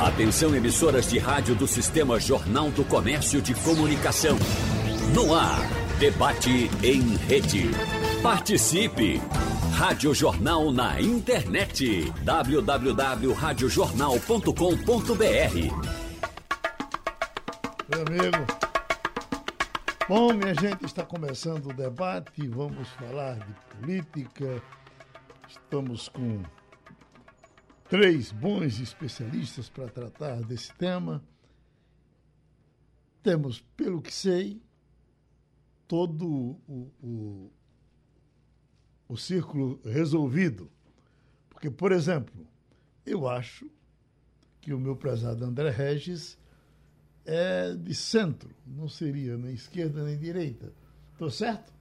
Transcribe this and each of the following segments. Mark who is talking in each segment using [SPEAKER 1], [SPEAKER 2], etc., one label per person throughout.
[SPEAKER 1] Atenção emissoras de rádio do Sistema Jornal do Comércio de Comunicação. No ar, debate em rede. Participe! Rádio Jornal na internet. www.radiojornal.com.br
[SPEAKER 2] Meu amigo. Bom, minha gente, está começando o debate. Vamos falar de política. Estamos com três bons especialistas para tratar desse tema. Temos, pelo que sei, todo o, o, o círculo resolvido. Porque, por exemplo, eu acho que o meu prezado André Regis é de centro, não seria nem esquerda nem direita. Estou certo?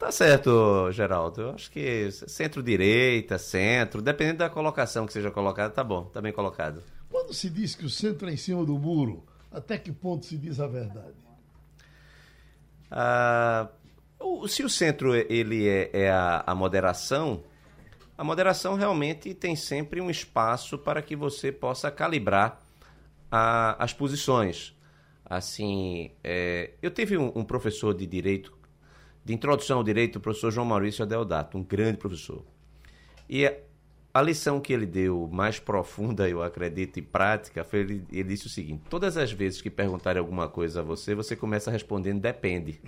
[SPEAKER 3] Tá certo, Geraldo. Eu acho que centro-direita, centro, dependendo da colocação que seja colocada, tá bom, tá bem colocado.
[SPEAKER 2] Quando se diz que o centro é em cima do muro, até que ponto se diz a verdade?
[SPEAKER 3] Ah, se o centro ele é, é a, a moderação, a moderação realmente tem sempre um espaço para que você possa calibrar a, as posições. Assim, é, eu tive um, um professor de direito de introdução ao direito, o professor João Maurício Adeodato, um grande professor. E a lição que ele deu, mais profunda, eu acredito, e prática, foi ele, ele disse o seguinte: todas as vezes que perguntarem alguma coisa a você, você começa respondendo depende.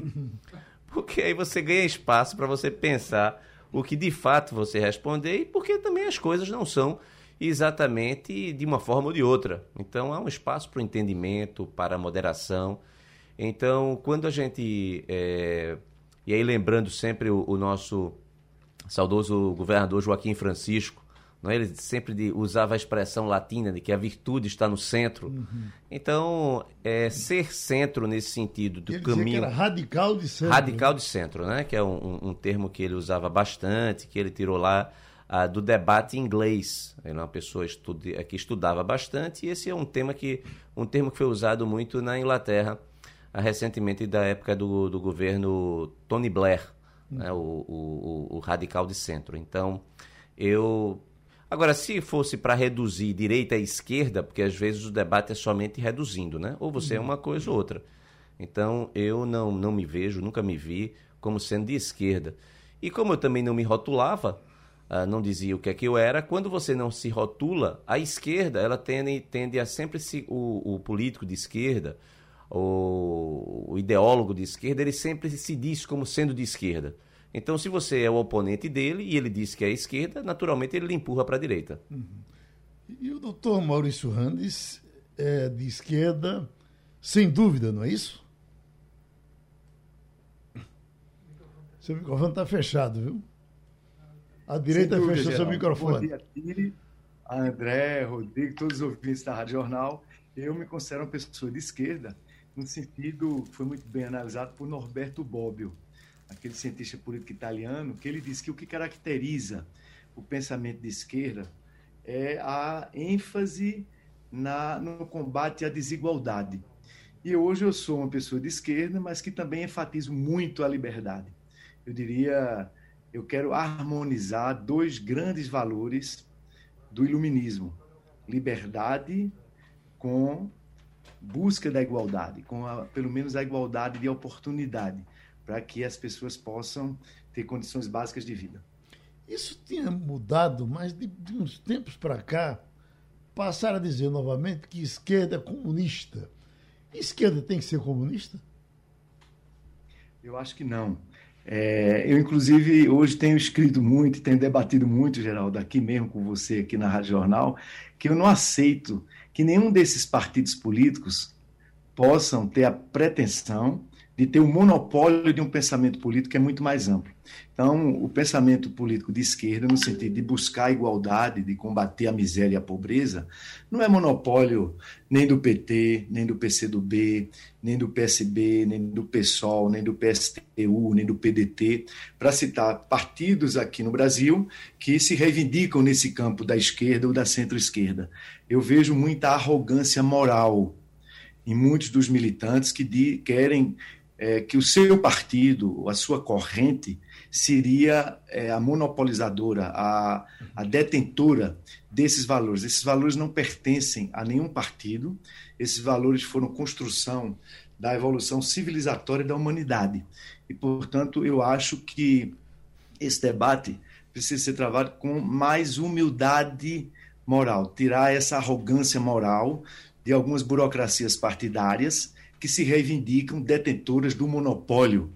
[SPEAKER 3] Porque aí você ganha espaço para você pensar o que de fato você responder e porque também as coisas não são exatamente de uma forma ou de outra. Então há um espaço para o entendimento, para a moderação. Então, quando a gente é, e aí, lembrando sempre o, o nosso saudoso governador Joaquim Francisco, não é? ele sempre de, usava a expressão latina de que a virtude está no centro. Uhum. Então, é, ser centro nesse sentido do ele caminho. Que
[SPEAKER 2] era radical de centro.
[SPEAKER 3] Radical de centro, né? Que é um, um termo que ele usava bastante, que ele tirou lá ah, do debate inglês. Ele é uma pessoa estudi que estudava bastante, e esse é um tema que um termo que foi usado muito na Inglaterra recentemente da época do, do governo Tony Blair, hum. né, o, o, o, radical de centro. Então, eu. Agora, se fosse para reduzir direita e esquerda, porque às vezes o debate é somente reduzindo, né? Ou você é uma coisa ou outra. Então, eu não, não me vejo, nunca me vi como sendo de esquerda. E como eu também não me rotulava, uh, não dizia o que é que eu era, quando você não se rotula, a esquerda, ela tende, tende a sempre se. O, o político de esquerda, o, o ideólogo de esquerda, ele sempre se diz como sendo de esquerda. Então, se você é o oponente dele e ele diz que é esquerda, naturalmente ele lhe empurra para a direita. Uhum.
[SPEAKER 2] E o doutor Maurício Randes é de esquerda, sem dúvida, não é isso? Seu microfone está fechado, viu? A direita dúvida, fechou seu microfone.
[SPEAKER 4] Bom dia, a André, Rodrigo, todos os ouvintes da Rádio Jornal. Eu me considero uma pessoa de esquerda no sentido que foi muito bem analisado por Norberto Bobbio, aquele cientista político italiano, que ele disse que o que caracteriza o pensamento de esquerda é a ênfase na, no combate à desigualdade. E hoje eu sou uma pessoa de esquerda, mas que também enfatizo muito a liberdade. Eu diria, eu quero harmonizar dois grandes valores do iluminismo: liberdade com busca da igualdade, com a, pelo menos a igualdade de oportunidade, para que as pessoas possam ter condições básicas de vida.
[SPEAKER 2] Isso tinha mudado, mas de, de uns tempos para cá, passaram a dizer novamente que esquerda é comunista. Esquerda tem que ser comunista?
[SPEAKER 4] Eu acho que não. É, eu, inclusive, hoje tenho escrito muito tenho debatido muito, Geraldo, aqui mesmo com você, aqui na Rádio Jornal, que eu não aceito que nenhum desses partidos políticos possam ter a pretensão de ter o um monopólio de um pensamento político que é muito mais amplo. Então, o pensamento político de esquerda, no sentido de buscar a igualdade, de combater a miséria e a pobreza, não é monopólio nem do PT, nem do PCdoB, nem do PSB, nem do PSOL, nem do PSTU, nem do PDT, para citar partidos aqui no Brasil que se reivindicam nesse campo da esquerda ou da centro-esquerda. Eu vejo muita arrogância moral em muitos dos militantes que querem é, que o seu partido, a sua corrente, seria é, a monopolizadora, a, a detentora desses valores. Esses valores não pertencem a nenhum partido, esses valores foram construção da evolução civilizatória da humanidade. E, portanto, eu acho que esse debate precisa ser travado com mais humildade moral, tirar essa arrogância moral de algumas burocracias partidárias que se reivindicam detentoras do monopólio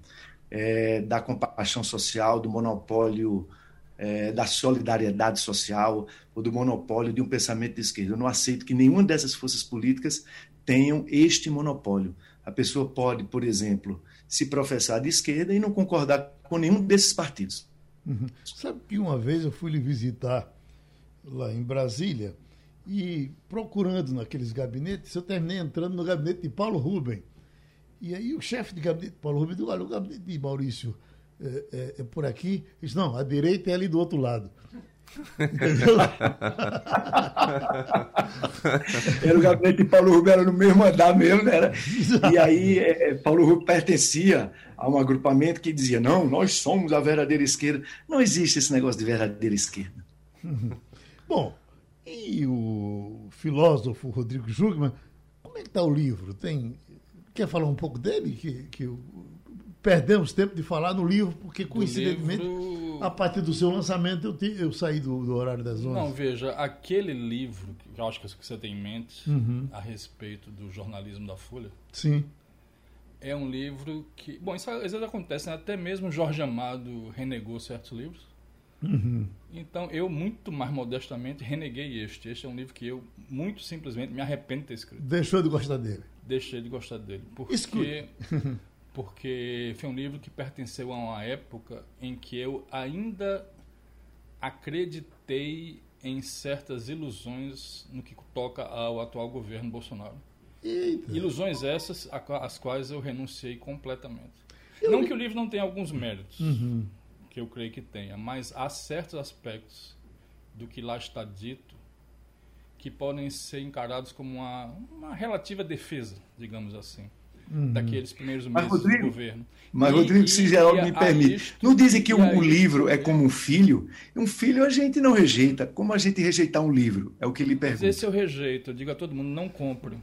[SPEAKER 4] é, da compaixão social, do monopólio é, da solidariedade social ou do monopólio de um pensamento de esquerda. Eu não aceito que nenhuma dessas forças políticas tenham este monopólio. A pessoa pode, por exemplo, se professar de esquerda e não concordar com nenhum desses partidos.
[SPEAKER 2] Uhum. Sabe que uma vez eu fui lhe visitar lá em Brasília e procurando naqueles gabinetes, eu terminei entrando no gabinete de Paulo Rubem. E aí o chefe de gabinete de Paulo Rubem disse, olha, o gabinete de Maurício é, é, é por aqui. Ele disse, não, a direita é ali do outro lado.
[SPEAKER 4] era o gabinete de Paulo Rubem, era no mesmo andar mesmo, né? Era, e aí é, é, Paulo Rubem pertencia a um agrupamento que dizia, não, nós somos a verdadeira esquerda. Não existe esse negócio de verdadeira esquerda.
[SPEAKER 2] Bom, e o filósofo Rodrigo Jugman, como é que está o livro? Tem, quer falar um pouco dele? Que, que perdemos tempo de falar no livro, porque coincidentemente, livro... a partir do seu lançamento, eu, te, eu saí do, do, horário das 11.
[SPEAKER 5] Não, veja, aquele livro, que eu acho que você tem em mente, uhum. a respeito do jornalismo da Folha.
[SPEAKER 2] Sim.
[SPEAKER 5] É um livro que. Bom, isso às vezes acontece, né? até mesmo Jorge Amado renegou certos livros. Uhum. Então, eu, muito mais modestamente, reneguei este. Este é um livro que eu, muito simplesmente, me arrependo de ter escrito.
[SPEAKER 2] Deixou de gostar dele?
[SPEAKER 5] Deixei de gostar dele. Porque, porque foi um livro que pertenceu a uma época em que eu ainda acreditei em certas ilusões no que toca ao atual governo Bolsonaro. Eita. Ilusões essas às quais eu renunciei completamente. Eu não li... que o livro não tenha alguns méritos. Uhum que eu creio que tenha, mas há certos aspectos do que lá está dito que podem ser encarados como uma, uma relativa defesa, digamos assim, uhum. daqueles primeiros meses Rodrigo, do governo.
[SPEAKER 4] Mas, e, Rodrigo, se Geraldo me permite, isto, não dizem que um, livro é como um filho? Um filho a gente não rejeita. Como a gente rejeitar um livro? É o que ele pergunta.
[SPEAKER 5] Mas esse eu rejeito. Eu digo a todo mundo, não compre.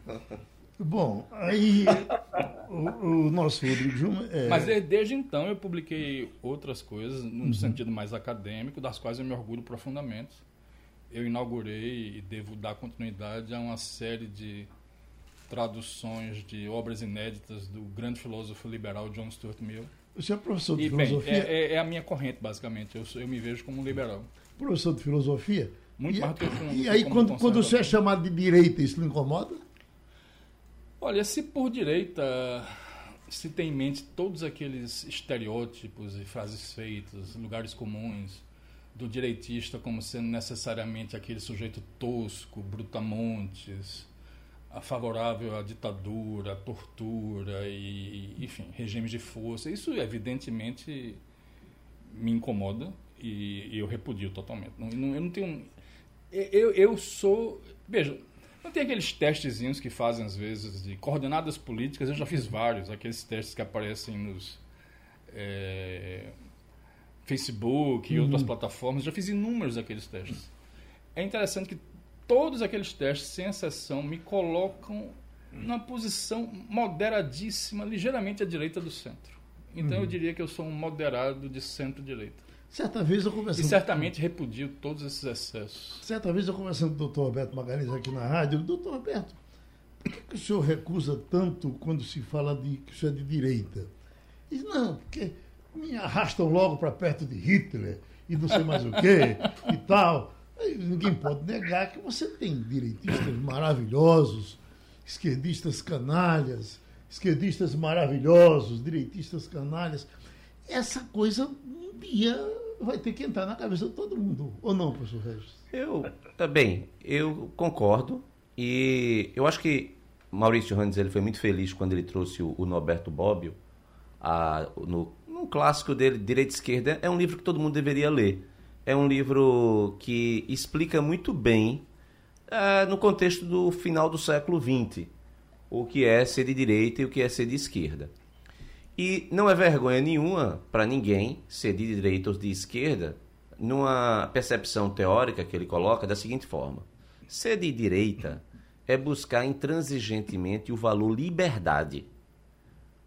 [SPEAKER 2] Bom, aí o, o, nosso Rodrigo Juma.
[SPEAKER 5] É... Mas desde então eu publiquei outras coisas, no uhum. sentido mais acadêmico, das quais eu me orgulho profundamente. Eu inaugurei e devo dar continuidade a uma série de traduções de obras inéditas do grande filósofo liberal John Stuart Mill.
[SPEAKER 2] Você é professor de e, filosofia?
[SPEAKER 5] Bem, é, é, é, a minha corrente, basicamente. Eu, eu me vejo como um liberal.
[SPEAKER 2] Professor de filosofia?
[SPEAKER 5] Muito e, mais do que
[SPEAKER 2] eu E aí, quando, quando você é chamado de direita, isso lhe incomoda?
[SPEAKER 5] Olha, se por direita se tem em mente todos aqueles estereótipos e frases feitas, lugares comuns, do direitista como sendo necessariamente aquele sujeito tosco, brutamontes, favorável à ditadura, à tortura e, enfim, regimes de força. Isso evidentemente me incomoda e, eu repudio totalmente. Eu não tenho. Eu, eu sou. Veja, não tem aqueles testezinhos que fazem às vezes de coordenadas políticas, eu já fiz vários, aqueles testes que aparecem nos é, Facebook e uhum. outras plataformas, já fiz inúmeros daqueles testes. É interessante que todos aqueles testes, sem exceção, me colocam numa posição moderadíssima, ligeiramente à direita do centro. Então uhum. eu diria que eu sou um moderado de centro-direita.
[SPEAKER 2] Certa vez eu conversando.
[SPEAKER 5] E certamente repudio todos esses excessos.
[SPEAKER 2] Certa vez eu conversando com o doutor Roberto Magalhães aqui na rádio, doutor Roberto, por que, que, o senhor recusa tanto quando se fala de que o senhor é de direita? Diz, não, porque me arrastam logo para perto de Hitler e não sei mais o quê e tal. Aí, ninguém pode negar que você tem direitistas maravilhosos, esquerdistas canalhas, esquerdistas maravilhosos, direitistas canalhas. Essa coisa um dia vai ter que entrar na cabeça de todo mundo, ou não, professor Regis?
[SPEAKER 3] Eu, tá bem, eu concordo e eu acho que Maurício Randes ele foi muito feliz quando ele trouxe o, o Norberto Bobbio a, no, no clássico dele, Direita e Esquerda, é um livro que todo mundo deveria ler. É um livro que explica muito bem, é, no contexto do final do século XX, o que é ser de direita e o que é ser de esquerda. E não é vergonha nenhuma para ninguém ser de direita ou de esquerda, numa percepção teórica que ele coloca da seguinte forma: ser de direita é buscar intransigentemente o valor liberdade.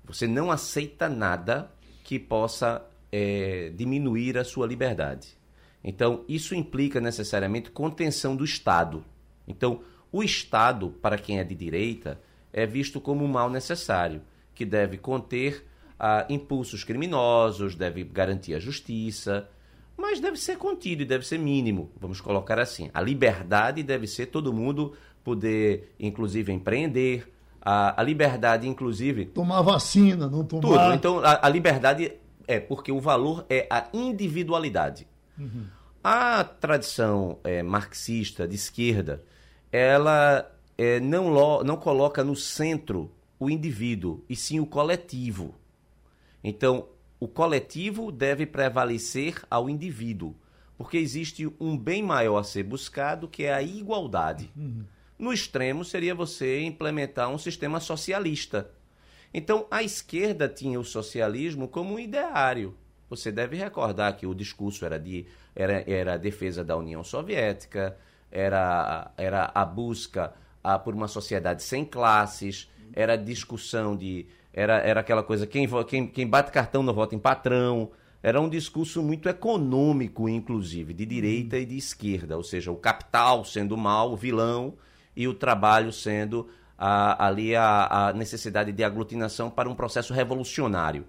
[SPEAKER 3] Você não aceita nada que possa é, diminuir a sua liberdade. Então, isso implica necessariamente contenção do Estado. Então, o Estado, para quem é de direita, é visto como um mal necessário, que deve conter ah, impulsos criminosos, deve garantir a justiça, mas deve ser contido e deve ser mínimo, vamos colocar assim. A liberdade deve ser todo mundo poder, inclusive, empreender, a, a liberdade, inclusive.
[SPEAKER 2] Tomar vacina, não tomar.
[SPEAKER 3] Tudo. Então, a, a liberdade é porque o valor é a individualidade. Uhum. A tradição é, marxista de esquerda, ela é, não, lo, não coloca no centro o indivíduo, e sim o coletivo. Então, o coletivo deve prevalecer ao indivíduo, porque existe um bem maior a ser buscado, que é a igualdade. Uhum. No extremo, seria você implementar um sistema socialista. Então, a esquerda tinha o socialismo como um ideário. Você deve recordar que o discurso era, de, era, era a defesa da União Soviética, era, era a busca a, por uma sociedade sem classes, era a discussão de. Era, era aquela coisa, quem, quem, quem bate cartão não vota em patrão. Era um discurso muito econômico, inclusive, de direita e de esquerda, ou seja, o capital sendo mal, o vilão, e o trabalho sendo a, ali a, a necessidade de aglutinação para um processo revolucionário.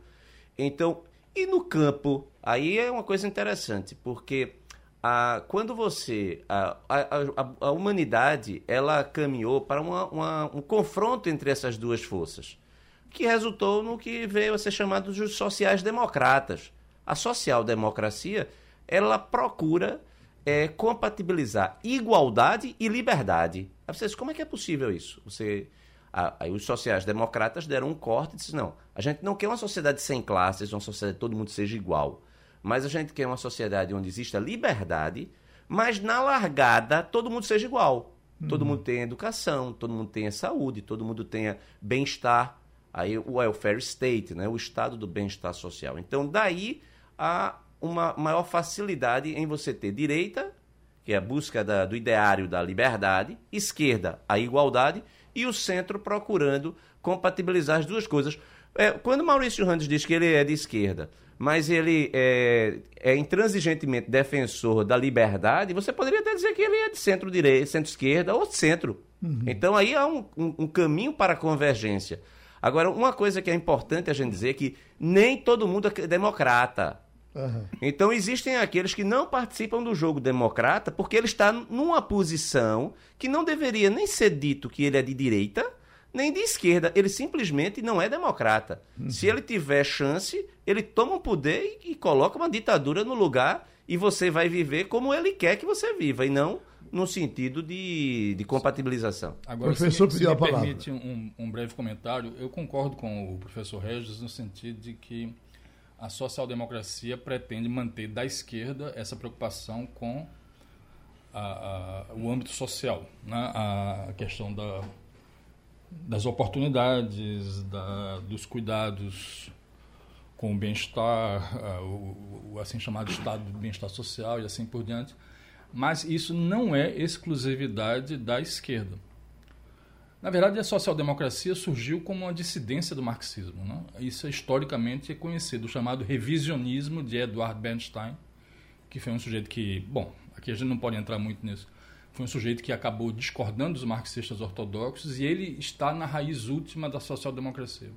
[SPEAKER 3] Então, e no campo, aí é uma coisa interessante, porque quando você. A, a, a, humanidade ela caminhou para uma, uma, um confronto entre essas duas forças, que resultou no que veio a ser chamado de sociais-democratas. A social-democracia ela procura é, compatibilizar igualdade e liberdade. Aí vocês, como é que é possível isso? Você Aí os sociais-democratas deram um corte e disseram: não, a gente não quer uma sociedade sem classes, uma sociedade que todo mundo seja igual. Mas a gente quer uma sociedade onde exista liberdade, mas na largada todo mundo seja igual. Todo mundo tenha educação, todo mundo tenha saúde, todo mundo tenha bem-estar. Aí o welfare state, né? o estado do bem-estar social. Então, daí há uma maior facilidade em você ter direita, que é a busca da, do ideário da liberdade, esquerda, a igualdade, e o centro procurando compatibilizar as duas coisas. É, quando Maurício Randes diz que ele é de esquerda, mas ele é, é intransigentemente defensor da liberdade, você poderia até dizer que ele é de centro-direita, centro-esquerda ou centro. Uhum. Então aí há um, um, um caminho para a convergência. Agora, uma coisa que é importante a gente dizer é que nem todo mundo é democrata. Uhum. Então existem aqueles que não participam do jogo democrata porque ele está numa posição que não deveria nem ser dito que ele é de direita nem de esquerda. Ele simplesmente não é democrata. Uhum. Se ele tiver chance, ele toma o um poder e, e, coloca uma ditadura no lugar e você vai viver como ele quer que você viva e não no sentido de, de compatibilização.
[SPEAKER 5] Agora, professor se, pediu se a palavra. permite um, um breve comentário, eu concordo com o professor Regis no sentido de que a social-democracia pretende manter da esquerda essa preocupação com a, a, o âmbito social, né? a questão da, das oportunidades, da, dos cuidados com o bem-estar, o, o, assim chamado estado do bem-estar social e assim por diante. Mas isso não é exclusividade da esquerda. Na verdade, a social-democracia surgiu como uma dissidência do marxismo. Né? Isso é historicamente conhecido, o chamado revisionismo de Edward Bernstein, que foi um sujeito que, bom, aqui a gente não pode entrar muito nisso, foi um sujeito que acabou discordando dos marxistas ortodoxos e ele está na raiz última da social-democracia.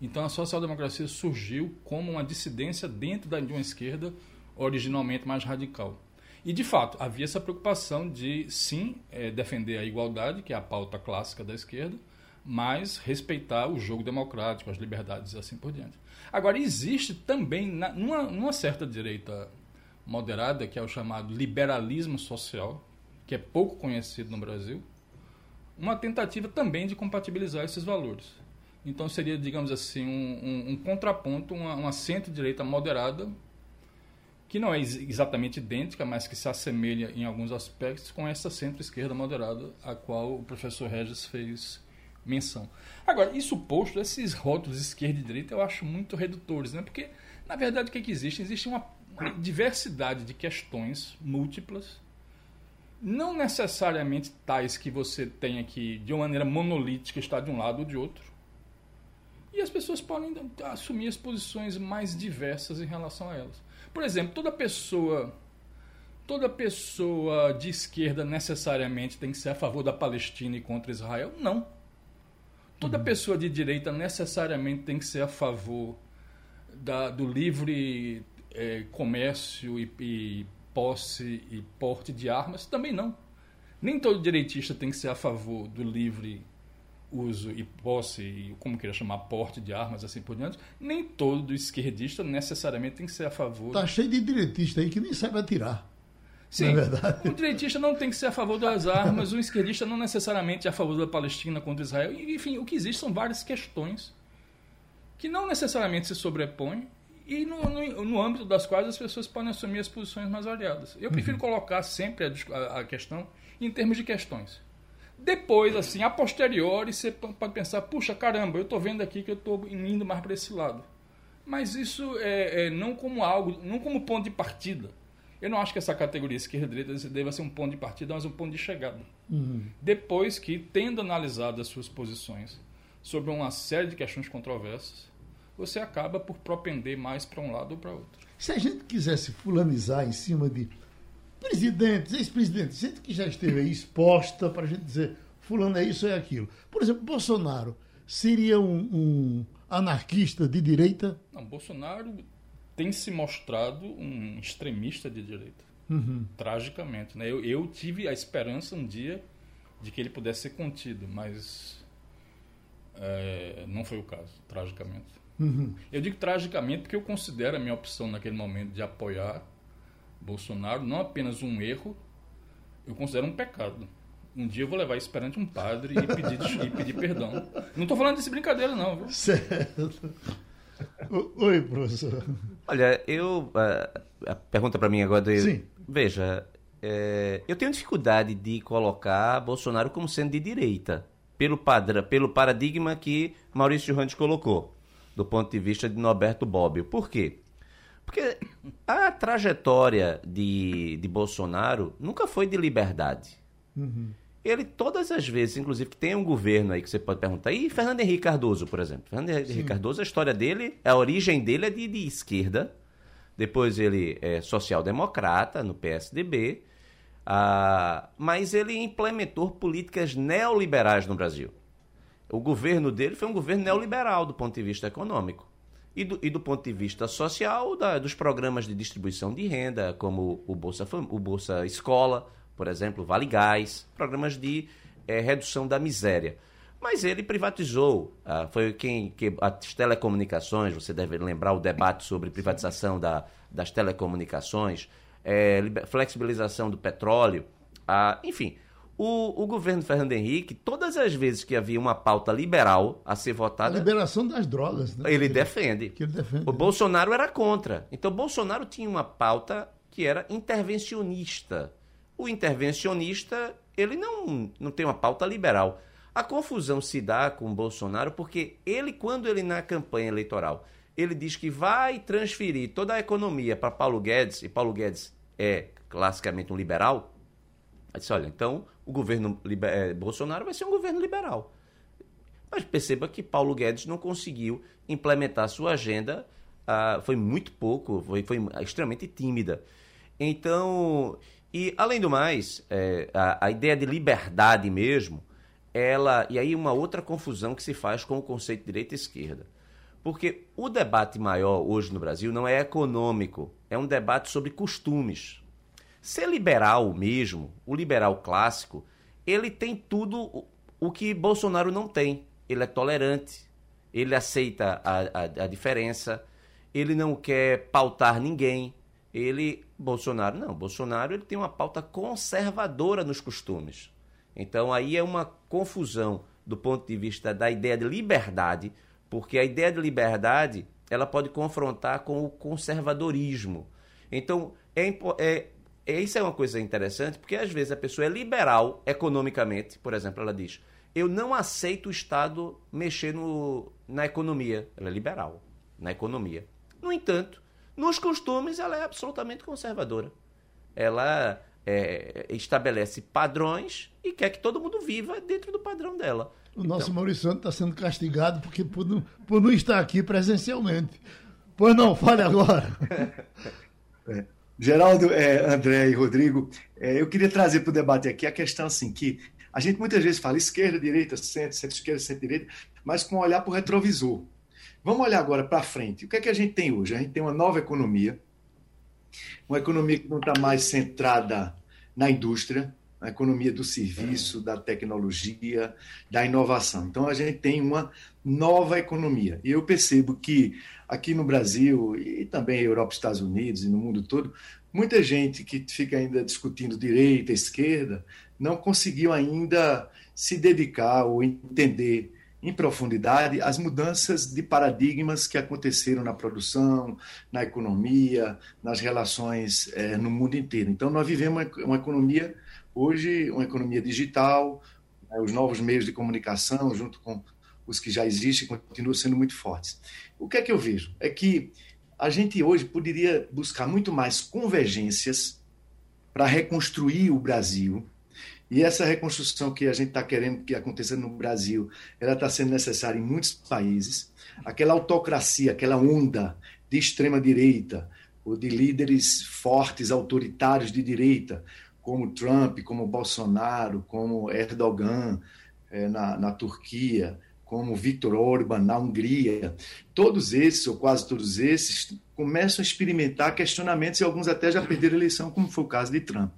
[SPEAKER 5] Então, a social-democracia surgiu como uma dissidência dentro de uma esquerda originalmente mais radical. E, de fato, havia essa preocupação de, sim, é, defender a igualdade, que é a pauta clássica da esquerda, mas respeitar o jogo democrático, as liberdades e assim por diante. Agora, existe também, na, numa, numa certa direita moderada, que é o chamado liberalismo social, que é pouco conhecido no Brasil, uma tentativa também de compatibilizar esses valores. Então seria, digamos assim, um, um, um contraponto, uma, uma centro-direita moderada que não é exatamente idêntica, mas que se assemelha em alguns aspectos com essa centro-esquerda moderada, a qual o professor Regis fez menção. Agora, isso posto, esses rótulos esquerda e direita eu acho muito redutores, né? Porque, na verdade, o que, é que existe? Existe uma, uma diversidade de questões múltiplas, não necessariamente tais que você tenha que, de uma maneira monolítica, estar de um lado ou de outro. E as pessoas podem assumir as posições mais diversas em relação a elas. Por exemplo, toda pessoa toda pessoa de esquerda necessariamente tem que ser a favor da Palestina e contra Israel? Não. Toda uhum. pessoa de direita necessariamente tem que ser a favor da, do livre é, comércio e, e posse e porte de armas? Também não. Nem todo direitista tem que ser a favor do livre uso e posse, e como queira chamar, porte de armas, assim por diante. Nem todo esquerdista necessariamente tem que ser a favor.
[SPEAKER 2] Tá cheio de direitista aí que nem sabe atirar.
[SPEAKER 5] Sim, é o direitista não tem que ser a favor das armas, o esquerdista não necessariamente é a favor da Palestina contra Israel. Enfim, o que existe são várias questões que não necessariamente se sobrepõem e no, no, no âmbito das quais as pessoas podem assumir as posições mais variadas. Eu prefiro uhum. colocar sempre a, a, questão em termos de questões. Depois, assim, a posteriori, você pode pensar, puxa, caramba, eu estou vendo aqui que eu estou indo mais para esse lado. Mas isso é, é não como algo, não como ponto de partida. Eu não acho que essa categoria esquerda-direita deva ser um ponto de partida, mas um ponto de chegada. Uhum. Depois que, tendo analisado as suas posições sobre uma série de questões controversas, você acaba por propender mais para um lado ou para outro.
[SPEAKER 2] Se a gente quisesse fulanizar em cima de presidentes, ex-presidentes, gente que já esteve aí exposta para a gente dizer fulano é isso, é aquilo. Por exemplo, Bolsonaro seria um, um anarquista de direita?
[SPEAKER 5] Não, Bolsonaro tem se mostrado um extremista de direita. Uhum. Tragicamente. Né? Eu, eu, tive a esperança um dia de que ele pudesse ser contido, mas é, não foi o caso, tragicamente. Uhum. Eu digo tragicamente porque eu considero a minha opção naquele momento de apoiar Bolsonaro não apenas um erro, eu considero um pecado. Um dia eu vou levar isso perante um padre e pedir, e pedir perdão. Não estou falando desse brincadeira, não. Viu?
[SPEAKER 2] Certo. Oi, professor.
[SPEAKER 3] Olha, eu. A, a pergunta para mim agora. De, Sim. Veja, é, eu tenho dificuldade de colocar Bolsonaro como sendo de direita, pelo, padrão, pelo paradigma que Maurício Randes colocou, do ponto de vista de Norberto Bobbio. Por quê? Porque a trajetória de, de Bolsonaro nunca foi de liberdade. Uhum ele todas as vezes, inclusive que tem um governo aí que você pode perguntar, e Fernando Henrique Cardoso, por exemplo. Fernando Henrique Sim. Cardoso, a história dele, a origem dele é de, de esquerda, depois ele é social-democrata no PSDB, ah, mas ele implementou políticas neoliberais no Brasil. O governo dele foi um governo neoliberal do ponto de vista econômico. E do, e do ponto de vista social, da, dos programas de distribuição de renda, como o Bolsa, o Bolsa Escola, por exemplo, Vale Gás, programas de é, redução da miséria. Mas ele privatizou, ah, foi quem que as telecomunicações, você deve lembrar o debate sobre privatização da, das telecomunicações, é, flexibilização do petróleo, ah, enfim. O, o, governo Fernando Henrique, todas as vezes que havia uma pauta liberal a ser votada.
[SPEAKER 2] A liberação das drogas, né?
[SPEAKER 3] Ele, defende.
[SPEAKER 2] ele defende.
[SPEAKER 3] O Bolsonaro era contra. Então, Bolsonaro tinha uma pauta que era intervencionista. O intervencionista, ele não, não tem uma pauta liberal. A confusão se dá com o Bolsonaro porque ele, quando ele na campanha eleitoral, ele diz que vai transferir toda a economia para Paulo Guedes, e Paulo Guedes é classicamente um liberal, ele disse, olha, então o governo é, Bolsonaro vai ser um governo liberal. Mas perceba que Paulo Guedes não conseguiu implementar sua agenda, ah, foi muito pouco, foi, foi extremamente tímida. Então, e, além do mais, é, a, a, ideia de liberdade mesmo, ela. E aí, uma outra confusão que se faz com o conceito de direita e esquerda. Porque o debate maior hoje no Brasil não é econômico, é um debate sobre costumes. Ser liberal mesmo, o liberal clássico, ele tem tudo o que Bolsonaro não tem. Ele é tolerante, ele aceita a, a, a diferença, ele não quer pautar ninguém, ele Bolsonaro não, Bolsonaro ele tem uma pauta conservadora nos costumes. Então aí é uma confusão do ponto de vista da ideia de liberdade, porque a ideia de liberdade ela pode confrontar com o conservadorismo. Então é, é isso é uma coisa interessante, porque às vezes a pessoa é liberal economicamente, por exemplo, ela diz: eu não aceito o Estado mexer no, na economia. Ela é liberal na economia. No entanto, nos costumes ela é absolutamente conservadora. Ela é, estabelece padrões e quer que todo mundo viva dentro do padrão dela.
[SPEAKER 2] O nosso então, Maurício Santos está sendo castigado porque por não, por não estar aqui presencialmente. Pois não, fale agora.
[SPEAKER 4] É. Geraldo, é, André e Rodrigo, é, eu queria trazer para o debate aqui a questão assim que a gente muitas vezes fala esquerda, direita, centro, centro-esquerda, centro-direita, mas com olhar para o retrovisor. Vamos olhar agora para frente. O que é que a gente tem hoje? A gente tem uma nova economia, uma economia que não está mais centrada na indústria, na economia do serviço, da tecnologia, da inovação. Então a gente tem uma nova economia. E eu percebo que aqui no Brasil e também Europa, Estados Unidos e no mundo todo, muita gente que fica ainda discutindo direita, esquerda, não conseguiu ainda se dedicar ou entender em profundidade as mudanças de paradigmas que aconteceram na produção, na economia, nas relações é, no mundo inteiro. Então, nós vivemos uma, uma economia, hoje, uma economia digital, né, os novos meios de comunicação, junto com os que já existem, continuam sendo muito fortes. O que é que eu vejo? É que a gente hoje poderia buscar muito mais convergências para reconstruir o Brasil e essa reconstrução que a gente está querendo que aconteça no Brasil, ela está sendo necessária em muitos países. Aquela autocracia, aquela onda de extrema direita, ou de líderes fortes, autoritários de direita, como Trump, como Bolsonaro, como Erdogan é, na, na Turquia, como Viktor Orban na Hungria, todos esses, ou quase todos esses, começam a experimentar questionamentos e alguns até já perderam a eleição, como foi o caso de Trump.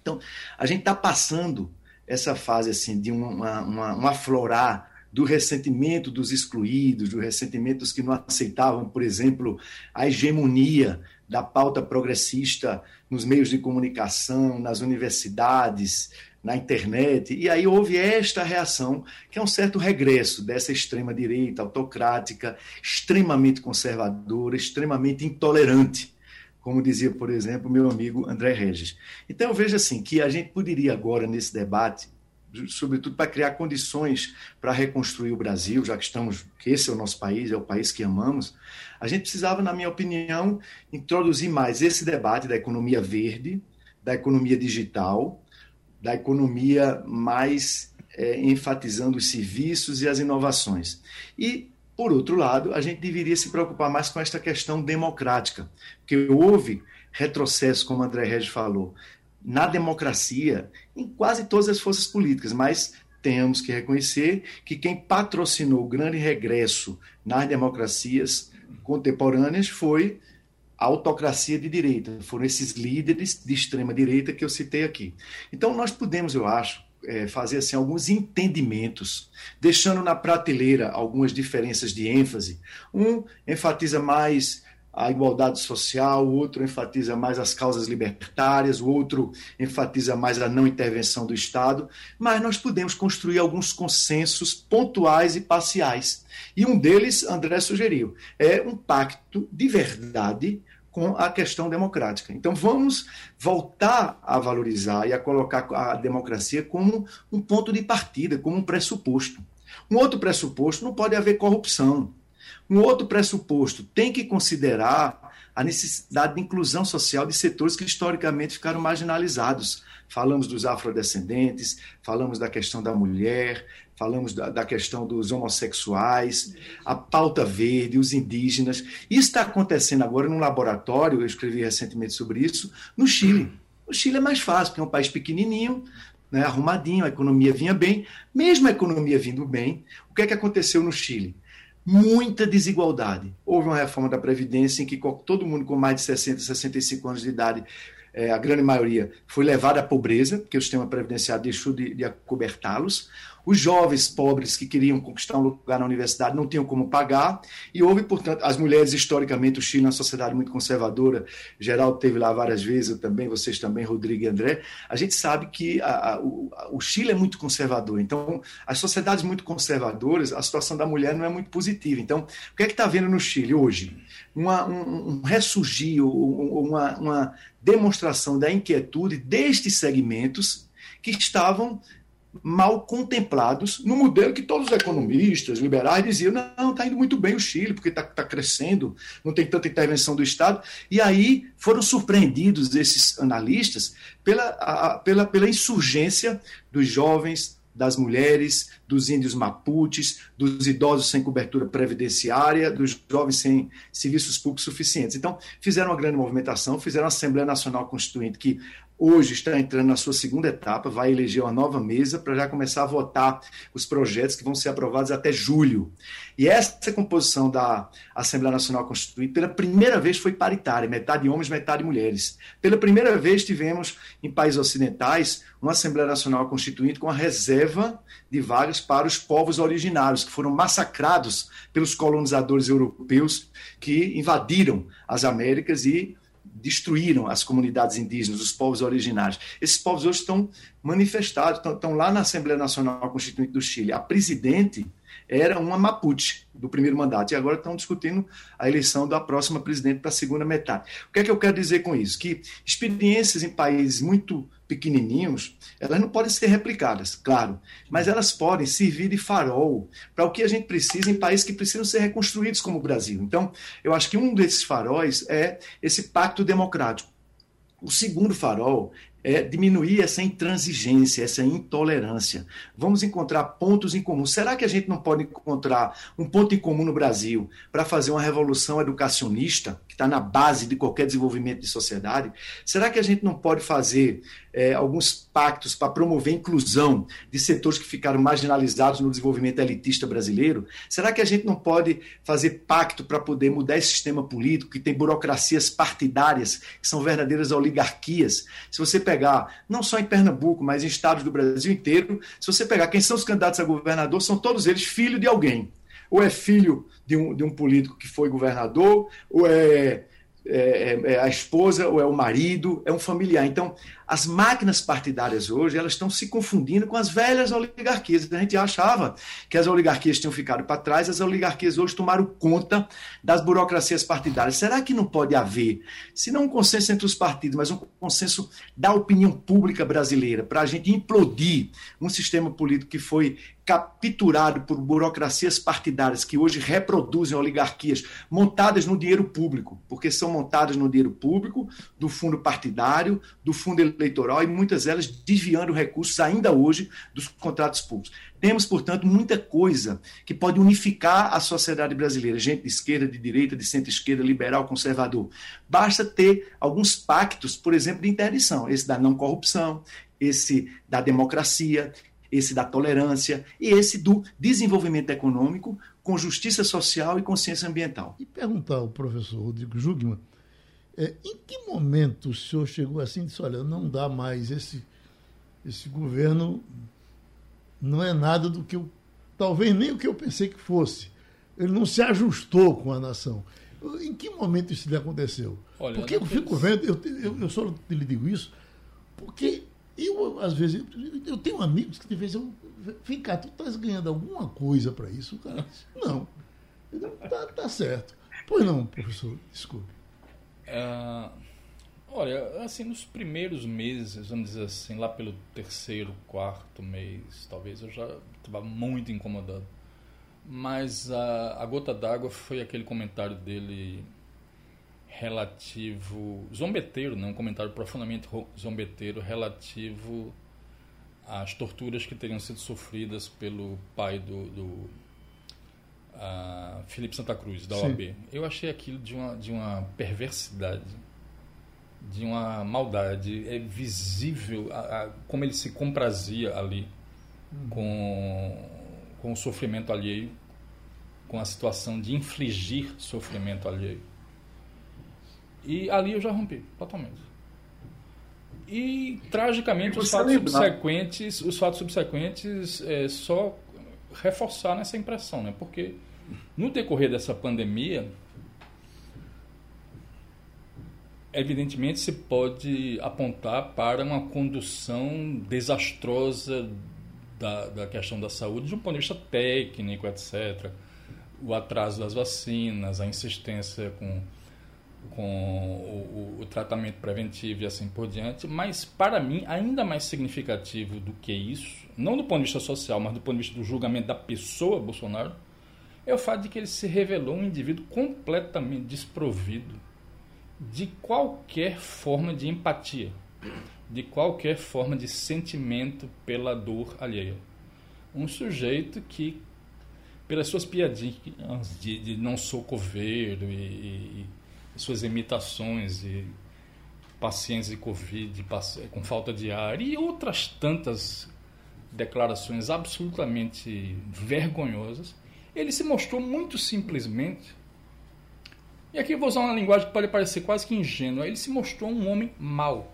[SPEAKER 4] Então, a gente está passando essa fase assim de uma, uma, um aflorar do ressentimento dos excluídos, do ressentimento dos que não aceitavam, por exemplo, a hegemonia da pauta progressista nos meios de comunicação, nas universidades, na internet. E aí houve esta reação, que é um certo regresso dessa extrema-direita autocrática, extremamente conservadora, extremamente intolerante como dizia, por exemplo, meu amigo André Regis. Então eu vejo assim que a gente poderia agora nesse debate, sobretudo para criar condições para reconstruir o Brasil, já que estamos, que esse é o nosso país, é o país que amamos, a gente precisava, na minha opinião, introduzir mais esse debate da economia verde, da economia digital, da economia mais é, enfatizando os serviços e as inovações. E por outro lado, a gente deveria se preocupar mais com esta questão democrática, porque houve retrocesso, como André Regis falou, na democracia em quase todas as forças políticas, mas temos que reconhecer que quem patrocinou o grande regresso nas democracias contemporâneas foi a autocracia de direita, foram esses líderes de extrema direita que eu citei aqui. Então nós podemos, eu acho, é, fazer assim, alguns entendimentos, deixando na prateleira algumas diferenças de ênfase. Um enfatiza mais a igualdade social, o outro enfatiza mais as causas libertárias, o outro enfatiza mais a não intervenção do Estado, mas nós podemos construir alguns consensos pontuais e parciais. E um deles, André sugeriu, é um pacto de verdade com a questão democrática. Então vamos voltar a valorizar e a colocar a democracia como um ponto de partida, como um pressuposto. Um outro pressuposto não pode haver corrupção. Um outro pressuposto tem que considerar a necessidade de inclusão social de setores que historicamente ficaram marginalizados. Falamos dos afrodescendentes, falamos da questão da mulher, falamos da, da, questão dos homossexuais, a pauta verde, os indígenas. Isso está acontecendo agora num laboratório, eu escrevi recentemente sobre isso, no Chile. O Chile é mais fácil, porque é um país pequenininho, né, arrumadinho, a economia vinha bem. Mesmo a economia vindo bem, o que é que aconteceu no Chile? Muita desigualdade. Houve uma reforma da Previdência em que todo mundo com mais de 60, 65 anos de idade é, a grande maioria, foi levada à pobreza, porque o sistema previdenciário deixou de, de acobertá-los. Os jovens pobres que queriam conquistar um lugar na universidade não tinham como pagar, e houve, portanto, as mulheres, historicamente, o Chile é uma sociedade muito conservadora. Geraldo teve lá várias vezes, eu também, vocês também, Rodrigo e André. A gente sabe que a, a, o, o, Chile é muito conservador. Então, as sociedades muito conservadoras, a situação da mulher não é muito positiva. Então, o que é que está vendo no Chile hoje? Uma, um, um ressurgir, uma, uma demonstração da inquietude destes segmentos que estavam mal contemplados no modelo que todos os economistas liberais diziam: não, está indo muito bem o Chile, porque está tá crescendo, não tem tanta intervenção do Estado. E aí foram surpreendidos esses analistas pela, a, pela, pela insurgência dos jovens, das mulheres, dos índios maputes, dos idosos sem cobertura previdenciária, dos jovens sem serviços públicos suficientes. Então, fizeram uma grande movimentação, fizeram a Assembleia Nacional Constituinte, que hoje está entrando na sua segunda etapa, vai eleger uma nova mesa para já começar a votar os projetos que vão ser aprovados até julho. E essa composição da Assembleia Nacional Constituinte, pela primeira vez, foi paritária, metade homens, metade mulheres. Pela primeira vez, tivemos, em países ocidentais, uma Assembleia Nacional Constituinte com a reserva de vagas para os povos originários, que foram massacrados pelos colonizadores europeus que invadiram as Américas e destruíram as comunidades indígenas, os povos originários. Esses povos hoje estão manifestados, estão, estão lá na Assembleia Nacional Constituinte do Chile. A presidente era uma Mapuche do primeiro mandato e agora estão discutindo a eleição da próxima presidente para a segunda metade. O que é que eu quero dizer com isso? Que experiências em países muito pequenininhos, elas não podem ser replicadas, claro, mas elas podem servir de farol para o que a gente precisa em países que precisam ser reconstruídos como o Brasil. Então, eu acho que um desses faróis é esse pacto democrático. O segundo farol é diminuir essa intransigência, essa intolerância. Vamos encontrar pontos em comum. Será que a gente não pode encontrar um ponto em comum no Brasil para fazer uma revolução educacionista, que está na base de qualquer desenvolvimento de sociedade? Será que a gente não pode fazer é, alguns pactos para promover a inclusão de setores que ficaram marginalizados no desenvolvimento elitista brasileiro? Será que a gente não pode fazer pacto para poder mudar esse sistema político que tem burocracias partidárias, que são verdadeiras oligarquias? Se você pegar, não só em Pernambuco, mas em estados do Brasil inteiro, se você pegar quem são os candidatos a governador, são todos eles filho de alguém. Ou é filho de um, de um político que foi governador, ou é é, é, é, a esposa ou é o marido, é um familiar. Então, as máquinas partidárias hoje elas estão se confundindo com as velhas oligarquias. A gente achava que as oligarquias tinham ficado para trás, as oligarquias hoje tomaram conta das burocracias partidárias. Será que não pode haver, se não um consenso entre os partidos, mas um consenso da opinião pública brasileira, para a gente implodir um sistema político que foi capturado por burocracias partidárias que hoje reproduzem oligarquias montadas no dinheiro público, porque são montadas no dinheiro público, do fundo partidário, do fundo eleitoral e muitas delas desviando recursos ainda hoje dos contratos públicos. Temos, portanto, muita coisa que pode unificar a sociedade brasileira, gente de esquerda, de direita, de centro-esquerda, liberal, conservador. Basta ter alguns pactos, por exemplo, de interdição, esse da não corrupção, esse da democracia, esse da tolerância e esse do desenvolvimento econômico com justiça social e consciência ambiental.
[SPEAKER 2] E perguntar ao professor Rodrigo Jugman, é, em que momento o senhor chegou assim e disse, olha, não dá mais, esse, esse governo não é nada do que eu, talvez nem o que eu pensei que fosse. Ele não se ajustou com a nação. Em que momento isso lhe aconteceu? Olha, porque eu fico vendo, eu, eu, eu só lhe digo isso, porque eu, às vezes, eu, tenho amigos que de vez eu. Vem cá, tu estás ganhando alguma coisa para isso? Cara, não. Tá, tá certo. Pois não, professor, desculpe.
[SPEAKER 5] É, olha, assim, nos primeiros meses, vamos dizer assim, lá pelo terceiro, quarto mês, talvez, eu já estava muito incomodado. Mas a, a gota d'água foi aquele comentário dele relativo zombeteiro, né? um comentário profundamente zombeteiro relativo às torturas que teriam sido sofridas pelo pai do, do uh, Felipe Santa Cruz da OAB. Sim. Eu achei aquilo de uma de uma perversidade, de uma maldade, é visível a, a, como ele se comprazia ali hum. com com o sofrimento alheio, com a situação de infligir sofrimento alheio e ali eu já rompi, totalmente. E tragicamente os fatos subsequentes, os fatos subsequentes é, só reforçaram essa impressão, né? Porque no decorrer dessa pandemia, evidentemente se pode apontar para uma condução desastrosa da, da questão da saúde de um ponto de vista técnico, etc. O atraso das vacinas, a insistência com com o, o, o, tratamento preventivo e assim por diante, mas para mim, ainda mais significativo do que isso, não do ponto de vista social, mas do ponto de vista do julgamento da pessoa Bolsonaro, é o fato de que ele se revelou um indivíduo completamente desprovido de qualquer forma de empatia, de qualquer forma de sentimento pela dor alheia. Um sujeito que, pelas suas piadinhas de, de não sou coveiro e, e, suas imitações e pacientes de Covid com falta de ar e outras tantas declarações absolutamente vergonhosas, ele se mostrou muito simplesmente. E aqui eu vou usar uma linguagem que pode parecer quase que ingênua. Ele se mostrou um homem mau.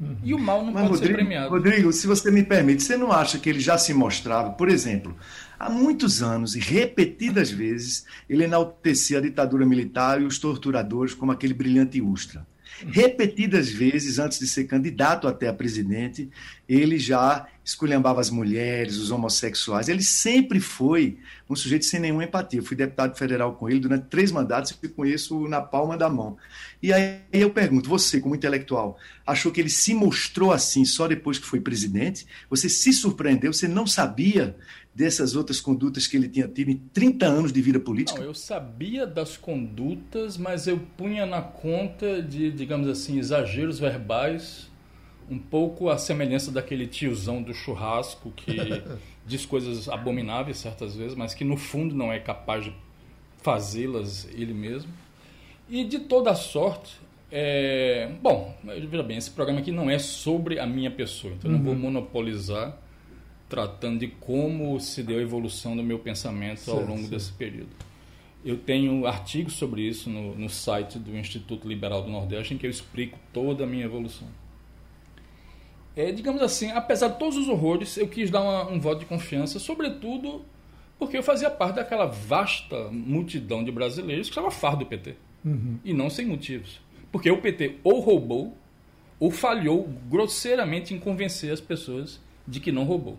[SPEAKER 5] Uhum. E o mal não Mas, pode
[SPEAKER 4] Rodrigo,
[SPEAKER 5] ser premiado.
[SPEAKER 4] Rodrigo, se você me permite, você não acha que ele já se mostrava, por exemplo, há muitos anos e repetidas vezes, ele enaltecia a ditadura militar e os torturadores como aquele brilhante Ustra. Repetidas vezes, antes de ser candidato até a presidente, ele já esculhambava as mulheres, os homossexuais. Ele sempre foi um sujeito sem nenhuma empatia. Eu fui deputado federal com ele durante três mandatos e conheço na palma da mão. E aí eu pergunto, você, como intelectual, achou que ele se mostrou assim só depois que foi presidente? Você se surpreendeu? Você não sabia dessas outras condutas que ele tinha tido em 30 anos de vida política?
[SPEAKER 5] Não, eu sabia das condutas, mas eu punha na conta de, digamos assim, exageros verbais, um pouco a semelhança daquele tiozão do churrasco que diz coisas abomináveis certas vezes, mas que no fundo não é capaz de fazê-las ele mesmo. E de toda sorte, é... bom, veja bem, esse programa aqui não é sobre a minha pessoa, então uhum. não vou uhum. monopolizar tratando de como se deu a evolução do meu pensamento certo, ao longo certo. desse período. Eu tenho artigos sobre isso no, no site do Instituto Liberal do Nordeste, em que eu explico toda a minha evolução. É, digamos assim, apesar de todos os horrores, eu quis dar uma, um voto de confiança, sobretudo porque eu fazia parte daquela vasta multidão de brasileiros que estava fardo do PT. Uhum. E não sem motivos. Porque o PT ou roubou ou falhou grosseiramente em convencer as pessoas de que não roubou.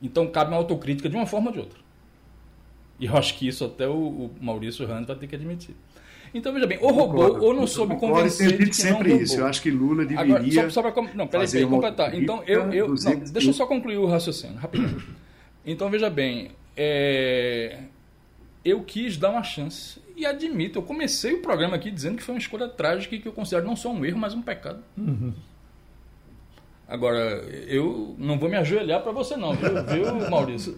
[SPEAKER 5] Então cabe uma autocrítica de uma forma ou de outra. E eu acho que isso até o, o Maurício Rand vai ter que admitir. Então, veja bem, ou roubou ou não soube convencer de que
[SPEAKER 4] sempre
[SPEAKER 5] não
[SPEAKER 4] isso. Eu acho que Lula deveria
[SPEAKER 5] Agora, só, só pra, Não, peraí, peraí, completar. Então, eu... eu não, deixa eu só concluir o raciocínio, rapidinho. Então, veja bem, é, eu quis dar uma chance e admito, eu comecei o programa aqui dizendo que foi uma escolha trágica e que eu considero não só um erro, mas um pecado. Uhum. Agora, eu não vou me ajoelhar para você não, viu, viu Maurício?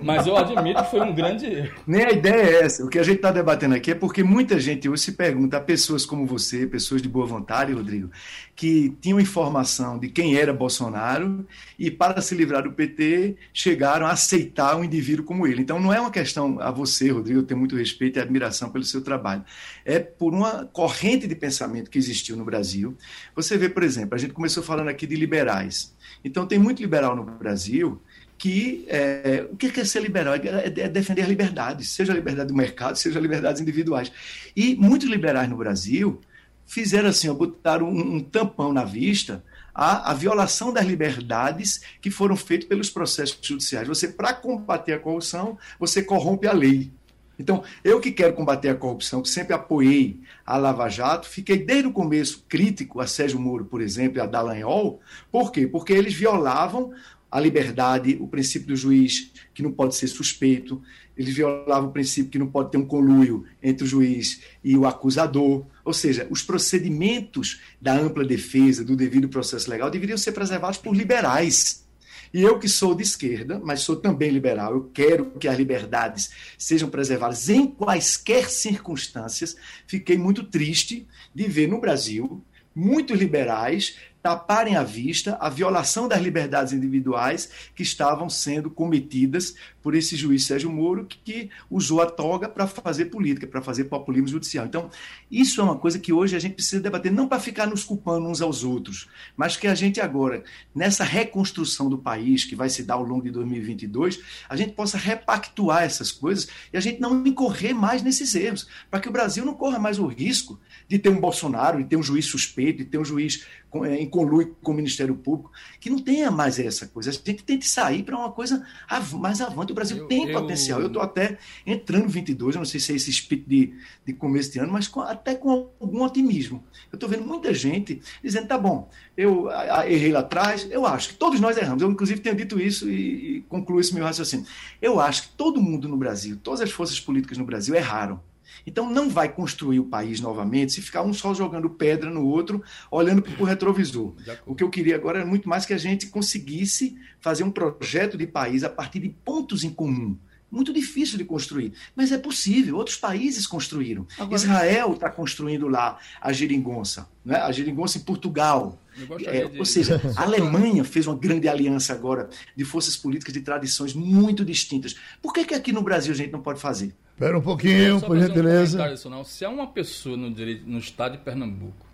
[SPEAKER 5] Mas eu admito que foi um grande erro.
[SPEAKER 4] Nem a ideia é essa. O que a gente está debatendo aqui é porque muita gente hoje se pergunta, pessoas como você, pessoas de boa vontade, Rodrigo, que tinham informação de quem era Bolsonaro e, para se livrar do PT, chegaram a aceitar um indivíduo como ele. Então, não é uma questão a você, Rodrigo, eu tenho muito respeito e admiração pelo seu trabalho. É por uma corrente de pensamento que existiu no Brasil. Você vê, por exemplo, a gente começou falando aqui de liberais. Então, tem muito liberal no Brasil que é, o que é ser liberal? É, é defender as liberdades, seja a liberdade do mercado, seja liberdades individuais. E muitos liberais no Brasil fizeram assim, botaram um, um tampão na vista a, violação das liberdades que foram feitas pelos processos judiciais. Você, para combater a corrupção, você corrompe a lei. Então, eu que quero combater a corrupção, que sempre apoiei a Lava Jato, fiquei desde o começo crítico a Sérgio Moro, por exemplo, e a Dallagnol. Por quê? Porque eles violavam a liberdade, o princípio do juiz que não pode ser suspeito, ele violava o princípio que não pode ter um conluio entre o juiz e o acusador. Ou seja, os procedimentos da ampla defesa, do devido processo legal, deveriam ser preservados por liberais. E eu que sou de esquerda, mas sou também liberal, eu quero que as liberdades sejam preservadas em quaisquer circunstâncias. Fiquei muito triste de ver no Brasil muitos liberais taparem à vista a violação das liberdades individuais que estavam sendo cometidas por esse juiz Sérgio Moro, que usou a toga para fazer política, para fazer populismo judicial. Então, isso é uma coisa que hoje a gente precisa debater, não para ficar nos culpando uns aos outros, mas que a gente agora, nessa reconstrução do país, que vai se dar ao longo de 2022, a gente possa repactuar essas coisas e a gente não incorrer mais nesses erros, para que o Brasil não corra mais o risco de ter um Bolsonaro, de ter um juiz suspeito, de ter um juiz é, colui com o Ministério Público, que não tenha mais essa coisa. A gente tem que sair para uma coisa mais avante. O Brasil eu, tem eu... potencial. Eu estou até entrando 22, eu não sei se é esse espírito de, de começo de ano, mas com, até com algum otimismo. Eu estou vendo muita gente dizendo, tá bom, eu a, a, errei lá atrás, eu acho que todos nós erramos. Eu, inclusive, tenho dito isso e, e concluo esse meu raciocínio. Eu acho que todo mundo no Brasil, todas as forças políticas no Brasil erraram. Então não vai construir o país novamente se ficar um só jogando pedra no outro, olhando para o retrovisor. O que eu queria agora era muito mais que a gente conseguisse fazer um projeto de país a partir de pontos em comum. Muito difícil de construir, mas é possível. Outros países construíram. Agora, Israel está construindo lá a geringonça, né? a geringonça em Portugal. É, de... Ou seja, a Alemanha fez uma grande aliança agora de forças políticas de tradições muito distintas. Por que, que aqui no Brasil a gente não pode fazer?
[SPEAKER 2] Espera um pouquinho, por gentileza.
[SPEAKER 5] Um Se há uma pessoa no, direito, no estado de Pernambuco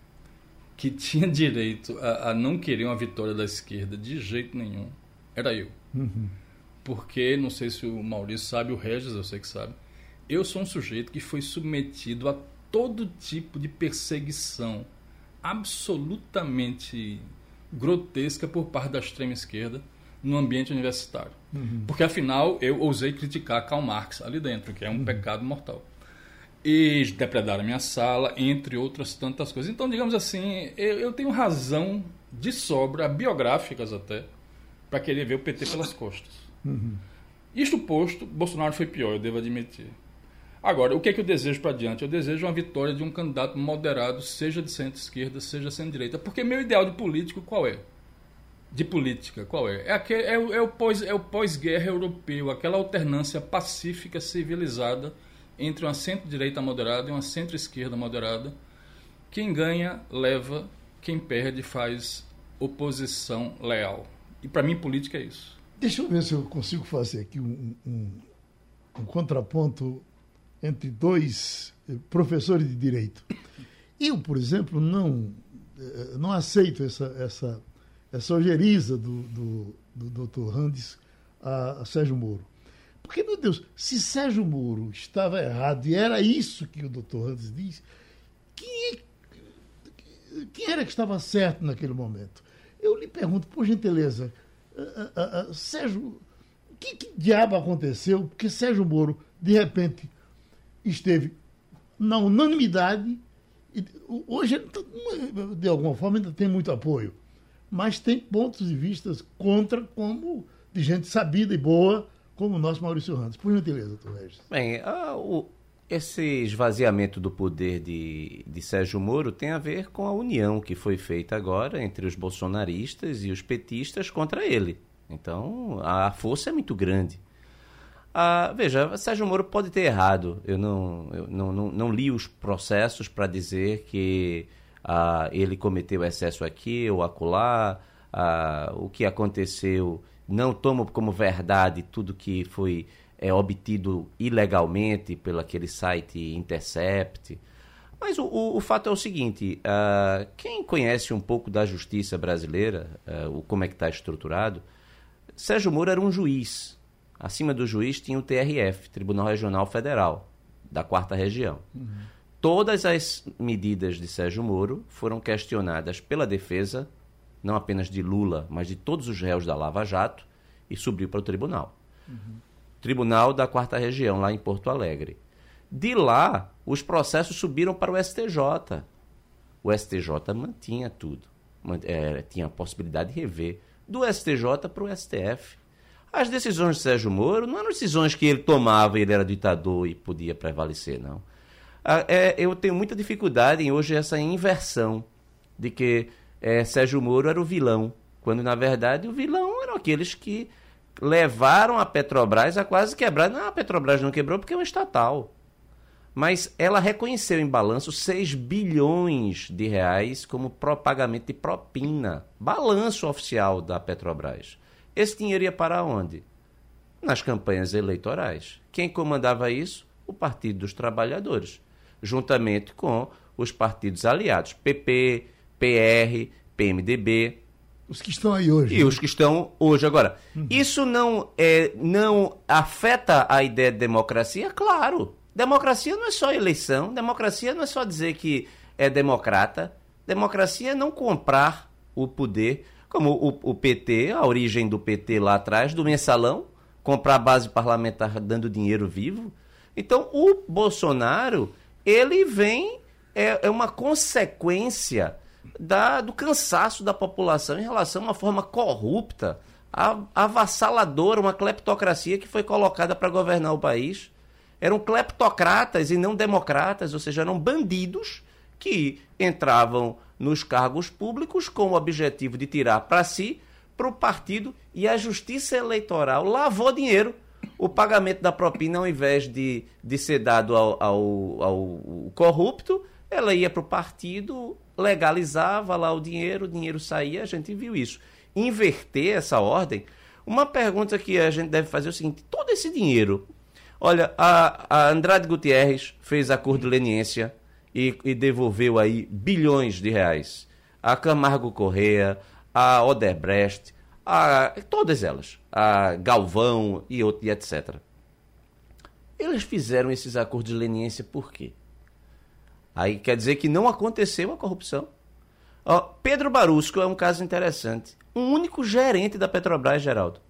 [SPEAKER 5] que tinha direito a, a, não querer uma vitória da esquerda de jeito nenhum, era eu. Uhum. Porque, não sei se o Maurício sabe, o Regis eu sei que sabe, eu sou um sujeito que foi submetido a todo tipo de perseguição absolutamente grotesca por parte da extrema esquerda no ambiente universitário. Uhum. Porque, afinal, eu ousei criticar Karl Marx ali dentro, que é um uhum. pecado mortal. E depredaram a minha sala, entre outras tantas coisas. Então, digamos assim, eu, eu tenho razão de sobra, biográficas até, para querer ver o PT pelas costas. Uhum. Isto posto, Bolsonaro foi pior, eu devo admitir. Agora, o que é que eu desejo para adiante? Eu desejo uma vitória de um candidato moderado, seja de centro-esquerda, seja de centro-direita. Porque meu ideal de político qual é? De política, qual é? É, aquele, é, é o pós, é o pós-guerra europeu, aquela alternância pacífica, civilizada entre uma centro-direita moderada e uma centro-esquerda moderada. Quem ganha, leva, quem perde, faz oposição leal. E para mim, política é isso.
[SPEAKER 2] Deixa eu ver se eu consigo fazer aqui um, um, um contraponto entre dois eh, professores de direito. Eu, por exemplo, não, eh, não aceito essa, essa essa ojeriza do, do, do Dr. Randes a, a Sérgio Moro. Porque, meu Deus, se Sérgio Moro estava errado e era isso que o doutor Randes diz, quem, é, quem era que estava certo naquele momento? Eu lhe pergunto, por gentileza, uh, uh, uh, Sérgio, o que, que diabo aconteceu? Porque Sérgio Moro, de repente, esteve na unanimidade. E hoje, tá, de alguma forma, ainda tem muito apoio mas tem pontos de vista contra, como de gente sabida e boa, como o nosso Maurício Randes. Por gentileza, doutor Regis.
[SPEAKER 3] Bem, ah, o, esse esvaziamento do poder de, de Sérgio Moro tem a ver com a união que foi feita agora entre os bolsonaristas e os petistas contra ele. Então, a força é muito grande. Ah, veja, Sérgio Moro pode ter errado. Eu não, eu não, não, não li os processos para dizer que ah, ele cometeu excesso aqui ou acolá, ah, o que aconteceu, não tomo como verdade tudo que foi é, obtido ilegalmente pelo aquele site Intercept. Mas o, o, o fato é o seguinte: uh, quem conhece um pouco da justiça brasileira, uh, o, como é que está estruturado, Sérgio Moro era um juiz. Acima do juiz tinha o TRF, Tribunal Regional Federal, da quarta região. Uhum. Todas as medidas de Sérgio Moro foram questionadas pela defesa, não apenas de Lula, mas de todos os réus da Lava Jato, e subiu para o tribunal. Uhum. Tribunal da Quarta Região, lá em Porto Alegre. De lá, os processos subiram para o STJ. O STJ mantinha tudo. É, tinha a possibilidade de rever. Do STJ para o STF. As decisões de Sérgio Moro não eram decisões que ele tomava e ele era ditador e podia prevalecer, não é, eu tenho muita dificuldade em hoje essa inversão de que é, Sérgio Moro era o vilão, quando na verdade o vilão eram aqueles que levaram a Petrobras a quase quebrar. Não, a Petrobras não quebrou porque é uma estatal. Mas ela reconheceu em balanço 6 bilhões de reais como pagamento de propina. Balanço oficial da Petrobras. Esse dinheiro ia para onde? Nas campanhas eleitorais. Quem comandava isso? O Partido dos Trabalhadores juntamente com os partidos aliados, PP, PR, PMDB.
[SPEAKER 2] Os que estão aí hoje.
[SPEAKER 3] E né? os que estão hoje. Agora, uhum. isso não, é, não afeta a ideia de democracia? Claro. Democracia não é só eleição, democracia não é só dizer que é democrata. Democracia é não comprar o poder, como o, o PT, a origem do PT lá atrás, do mensalão, comprar a base parlamentar dando dinheiro vivo. Então, o Bolsonaro, ele vem, é, é uma consequência da, do cansaço da população em relação a uma forma corrupta, avassaladora, uma cleptocracia que foi colocada para governar o país. Eram cleptocratas e não democratas, ou seja, eram bandidos que entravam nos cargos públicos com o objetivo de tirar para si, para o partido, e a justiça eleitoral lavou dinheiro. O pagamento da propina, ao invés de, de ser dado ao, ao, ao corrupto, ela ia para o partido, legalizava lá o dinheiro, o dinheiro saía, a gente viu isso. Inverter essa ordem, uma pergunta que a gente deve fazer é o seguinte: todo esse dinheiro. Olha, a, a Andrade Gutierrez fez acordo de leniência e, e devolveu aí bilhões de reais. A Camargo Correa, a Odebrecht, a, todas elas, a Galvão e, e etc. Eles fizeram esses acordos de leniência por quê? Aí quer dizer que não aconteceu a corrupção. Ó, Pedro Barusco é um caso interessante. Um único gerente da Petrobras, Geraldo.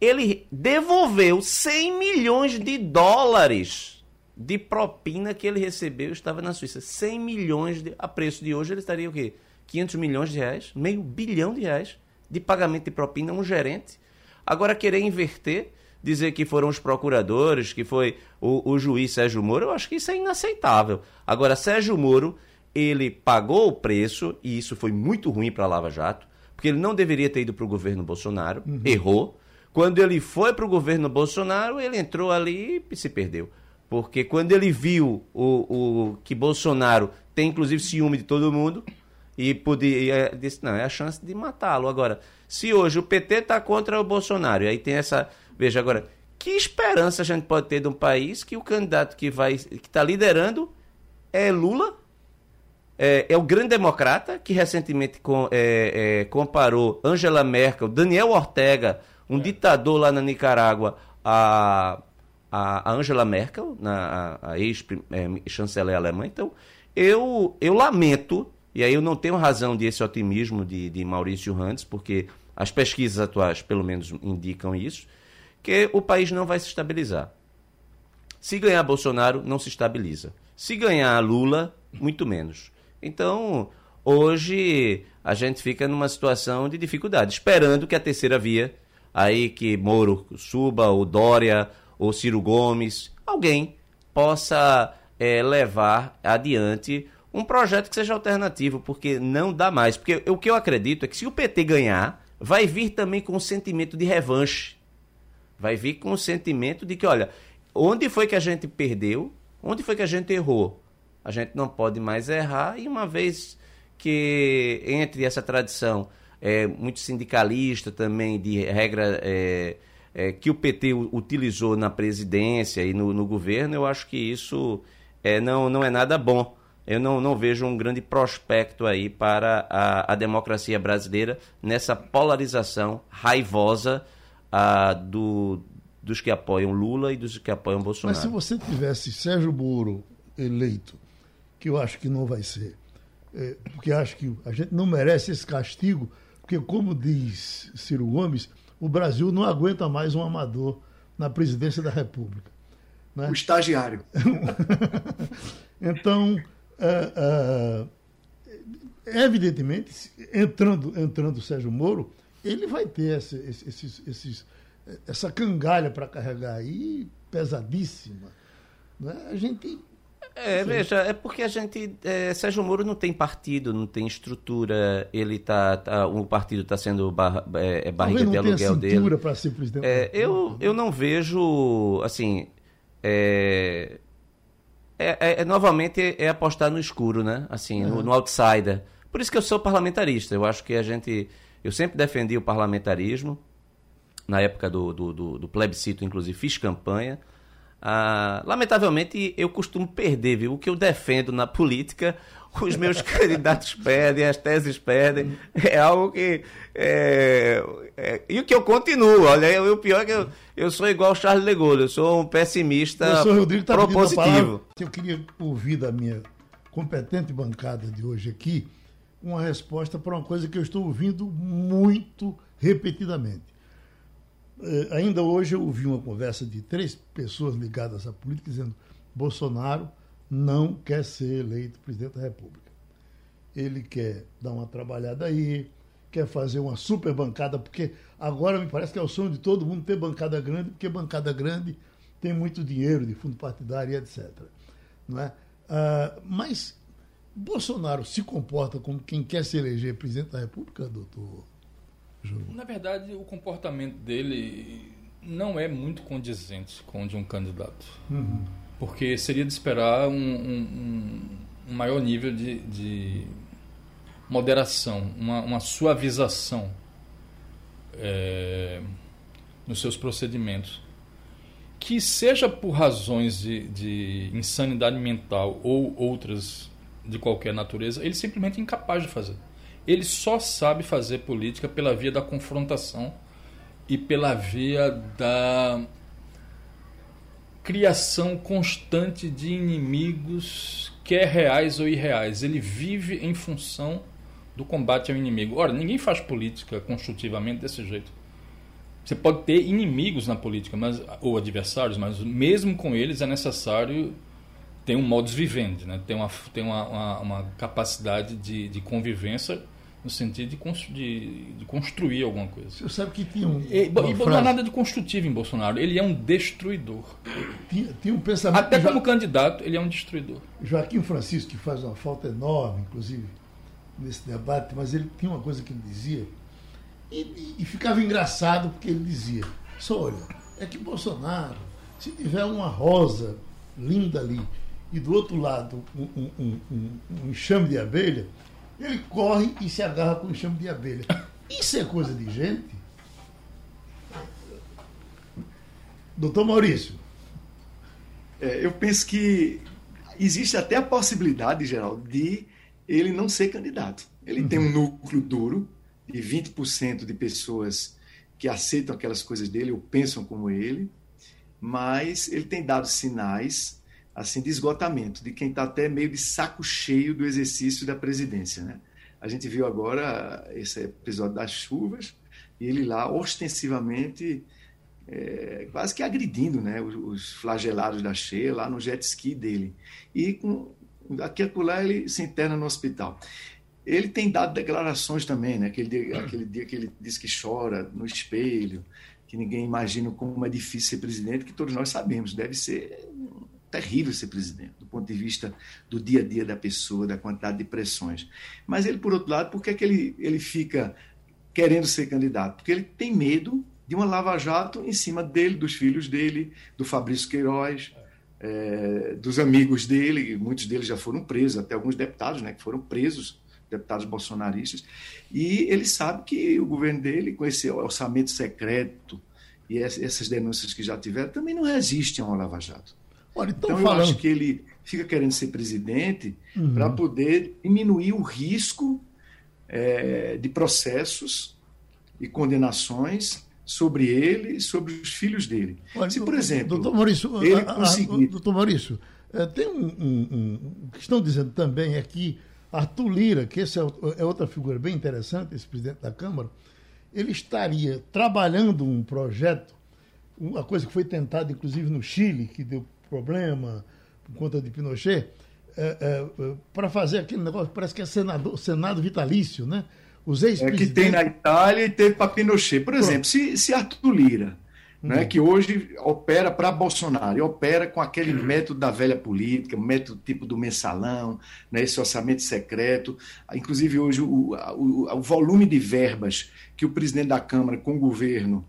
[SPEAKER 3] Ele devolveu 100 milhões de dólares de propina que ele recebeu estava na Suíça. 100 milhões de, a preço de hoje ele estaria o quê? 500 milhões de reais, meio bilhão de reais de pagamento de propina a um gerente. Agora querer inverter, dizer que foram os procuradores, que foi o, o juiz Sérgio Moro, eu acho que isso é inaceitável. Agora Sérgio Moro, ele pagou o preço e isso foi muito ruim para a Lava Jato, porque ele não deveria ter ido para o governo Bolsonaro, uhum. errou. Quando ele foi para o governo Bolsonaro, ele entrou ali e se perdeu. Porque quando ele viu o, o que Bolsonaro tem inclusive ciúme de todo mundo e podia disse não é a chance de matá-lo agora se hoje o PT está contra o Bolsonaro e aí tem essa veja agora que esperança a gente pode ter de um país que o candidato que vai que está liderando é Lula é, é, o grande democrata que recentemente com, é, é, comparou Angela Merkel Daniel Ortega um é. ditador lá na Nicarágua a a, Angela Merkel, na, a, a ex-chanceler alemã. Então, eu, eu lamento, e aí eu não tenho razão de esse otimismo de, de Maurício Randes, porque as pesquisas atuais, pelo menos, indicam isso, que o país não vai se estabilizar. Se ganhar Bolsonaro, não se estabiliza. Se ganhar Lula, muito menos. Então, hoje a gente fica numa situação de dificuldade, esperando que a terceira via, aí que Moro suba, o Dória, ou Ciro Gomes, alguém possa é, levar adiante um projeto que seja alternativo, porque não dá mais. Porque o que eu acredito é que se o PT ganhar, vai vir também com um sentimento de revanche. Vai vir com o um sentimento de que, olha, onde foi que a gente perdeu? Onde foi que a gente errou? A gente não pode mais errar, e uma vez que entre essa tradição é, muito sindicalista também, de regra. É, é, que o PT utilizou na presidência e no, no governo, eu acho que isso é, não, não é nada bom. Eu não, não vejo um grande prospecto aí para a, a democracia brasileira nessa polarização raivosa a, do, dos que apoiam Lula e dos que apoiam Bolsonaro.
[SPEAKER 2] Mas se você tivesse Sérgio Moro eleito, que eu acho que não vai ser, é, porque acho que a gente não merece esse castigo, porque como diz Ciro Gomes, o Brasil não aguenta mais um amador na presidência da República.
[SPEAKER 4] Né? O estagiário.
[SPEAKER 2] então, é, é, evidentemente, entrando, entrando o Sérgio Moro, ele vai ter esse, esses, esses, essa cangalha para carregar aí pesadíssima. Né? A gente
[SPEAKER 3] é, Sim. veja, é porque a gente. É, Sérgio Moro não tem partido, não tem estrutura, ele tá. tá o partido está sendo bar, é, é barriga de aluguel dele.
[SPEAKER 2] para ser presidente.
[SPEAKER 3] É, eu, eu não vejo. Assim. É, é, é, é novamente é apostar no escuro, né? Assim, no, no outsider. Por isso que eu sou parlamentarista. Eu acho que a gente. Eu sempre defendi o parlamentarismo. Na época do, do, do, do plebiscito, inclusive, fiz campanha. Ah, lamentavelmente, eu costumo perder, viu? O que eu defendo na política, os meus candidatos perdem, as teses perdem. É algo que. É, é, e o que eu continuo, olha, o pior é que eu, eu sou igual o Charles Gaulle, eu sou um pessimista Rodrigo tá propositivo.
[SPEAKER 2] Eu queria ouvir da minha competente bancada de hoje aqui uma resposta para uma coisa que eu estou ouvindo muito repetidamente. Eh, ainda hoje eu ouvi uma conversa de três pessoas ligadas à política dizendo Bolsonaro não quer ser eleito presidente da República. Ele quer dar uma trabalhada aí, quer fazer uma super bancada, porque agora me parece que é o sonho de todo mundo ter bancada grande, porque bancada grande tem muito dinheiro de fundo partidário e etc. Não é? Ah, mas Bolsonaro se comporta como quem quer se eleger presidente da República, doutor
[SPEAKER 5] Na verdade, o comportamento dele não é muito condizente com o de um candidato. Uhum. Porque seria de esperar um, um, um maior nível de, de moderação, uma, uma suavização é, nos seus procedimentos. Que seja por razões de, de insanidade mental ou outras de qualquer natureza, ele simplesmente é incapaz de fazer. Ele só sabe fazer política pela via da confrontação e pela via da criação constante de inimigos, quer reais ou irreais. Ele vive em função do combate ao inimigo. Ora, ninguém faz política construtivamente desse jeito. Você pode ter inimigos na política, mas ou adversários, mas mesmo com eles é necessário ter um modus vivendi, né? tem, uma, tem uma, uma, uma capacidade de, de convivência no sentido de, de, de, construir alguma coisa.
[SPEAKER 2] Você sabe que tinha um.
[SPEAKER 5] E, e não há nada de construtivo em Bolsonaro. Ele é um destruidor.
[SPEAKER 2] Tinha, tinha um pensamento.
[SPEAKER 5] Até como candidato, ele é um destruidor.
[SPEAKER 2] Joaquim Francisco, que faz uma falta enorme, inclusive, nesse debate, mas ele tinha uma coisa que ele dizia, e, e, e ficava engraçado porque ele dizia: só olha, é que Bolsonaro, se tiver uma rosa linda ali e do outro lado um, um, um, um enxame de abelha, ele corre e se agarra com o enxame de abelha. Isso é coisa de gente? Doutor Maurício.
[SPEAKER 4] É, eu penso que existe até a possibilidade, Geraldo, de ele não ser candidato. Ele uhum. tem um núcleo duro de 20% de pessoas que aceitam aquelas coisas dele ou pensam como ele, mas ele tem dado sinais assim de esgotamento, de quem está até meio de saco cheio do exercício da presidência. Né? A gente viu agora esse episódio das chuvas e ele lá ostensivamente é, quase que agredindo né, os, os, flagelados da cheia lá no jet ski dele. E com, daqui a lá ele se interna no hospital. Ele tem dado declarações também, né? aquele, dia, aquele dia que ele diz que chora no espelho, que ninguém imagina como é difícil ser presidente, que todos nós sabemos, deve ser terrível ser presidente, do ponto de vista do dia a dia da pessoa, da quantidade de pressões. Mas ele, por outro lado, por que, é que ele, ele fica querendo ser candidato? Porque ele tem medo de uma lava-jato em cima dele, dos filhos dele, do Fabrício Queiroz, é, dos amigos dele, muitos deles já foram presos, até alguns deputados né, que foram presos, deputados bolsonaristas, e ele sabe que o governo dele, com esse orçamento secreto e essas denúncias que já tiveram, também não resistem a uma lava-jato. Olha, então, então falando... eu acho que ele fica querendo ser presidente uhum. para poder diminuir o risco é, de processos e condenações sobre ele e sobre os filhos dele. Olha, Se, por exemplo,
[SPEAKER 2] doutor Maurício, ele conseguir... doutor Maurício, é, tem um, um, um, que estão dizendo também é que Arthur Lira, que esse é, é outra figura bem interessante, esse presidente da Câmara, ele estaria trabalhando um projeto, uma coisa que foi tentada inclusive no Chile, que deu problema por conta de Pinochet, é, é, é para fazer aquele negócio, parece que é senador, Senado vitalício, né?
[SPEAKER 4] Os ex É que tem na Itália e teve para Pinochet. Por exemplo, se, se Arthur Lira, uhum. né, que hoje opera para Bolsonaro, e opera com aquele uhum. método da velha política, método tipo do mensalão, né, esse orçamento secreto, inclusive hoje o, o, o volume de verbas que o presidente da Câmara com o governo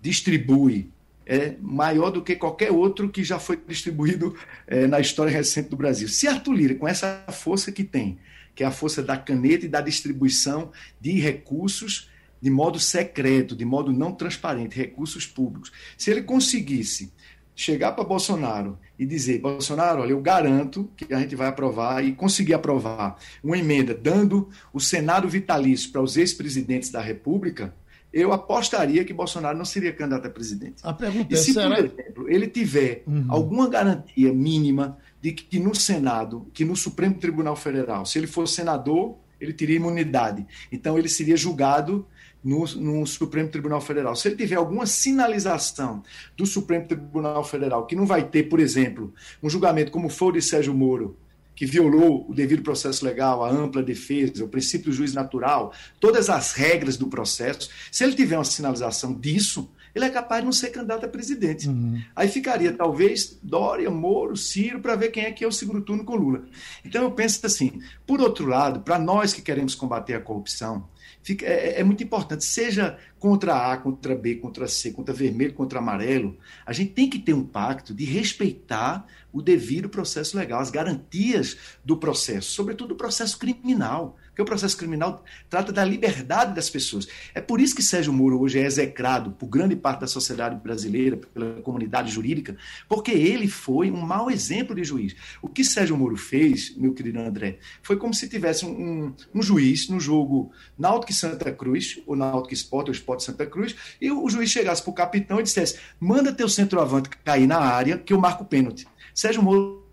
[SPEAKER 4] distribui é maior do que qualquer outro que já foi distribuído é, na história recente do Brasil. Se Arthur Lira, com essa força que tem, que é a força da caneta e da distribuição de recursos de modo secreto, de modo não transparente, recursos públicos, se ele conseguisse chegar para Bolsonaro e dizer: Bolsonaro, olha, eu garanto que a gente vai aprovar e conseguir aprovar uma emenda dando o Senado vitalício para os ex-presidentes da República eu apostaria que Bolsonaro não seria candidato a presidente.
[SPEAKER 2] A pergunta
[SPEAKER 4] e
[SPEAKER 2] é,
[SPEAKER 4] se,
[SPEAKER 2] será...
[SPEAKER 4] por exemplo, ele tiver uhum. alguma garantia mínima de que no Senado, que no Supremo Tribunal Federal, se ele for senador ele teria imunidade. Então, ele seria julgado no, no, Supremo Tribunal Federal. Se ele tiver alguma sinalização do Supremo Tribunal Federal, que não vai ter, por exemplo, um julgamento como foi o de Sérgio Moro, que violou o devido processo legal, a ampla defesa, o princípio do juiz natural, todas as regras do processo, se ele tiver uma sinalização disso, ele é capaz de não ser candidato a presidente. Uhum. Aí ficaria, talvez, Dória, Moro, Ciro, para ver quem é que é o segundo turno com Lula. Então eu penso assim, por outro lado, para nós que queremos combater a corrupção, fica, é, é, muito importante, seja contra A, contra B, contra C, contra vermelho, contra amarelo, a gente tem que ter um pacto de respeitar o devido processo legal, as garantias do processo, sobretudo o processo criminal. Porque o processo criminal trata da liberdade das pessoas. É por isso que Sérgio Moro hoje é execrado por grande parte da sociedade brasileira, pela comunidade jurídica, porque ele foi um mau exemplo de juiz. O que Sérgio Moro fez, meu querido André, foi como se tivesse um, um juiz no jogo Náutico Santa Cruz, ou Náutico Esporte, ou Esporte Santa Cruz, e o juiz chegasse para o capitão e dissesse: manda teu centroavante cair na área que eu marco o pênalti. Sérgio Moro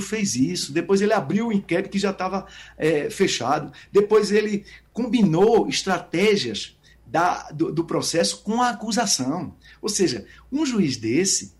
[SPEAKER 4] fez isso, depois ele abriu o inquérito que já estava é, fechado, depois ele combinou estratégias da, do, do, processo com a acusação. Ou seja, um juiz desse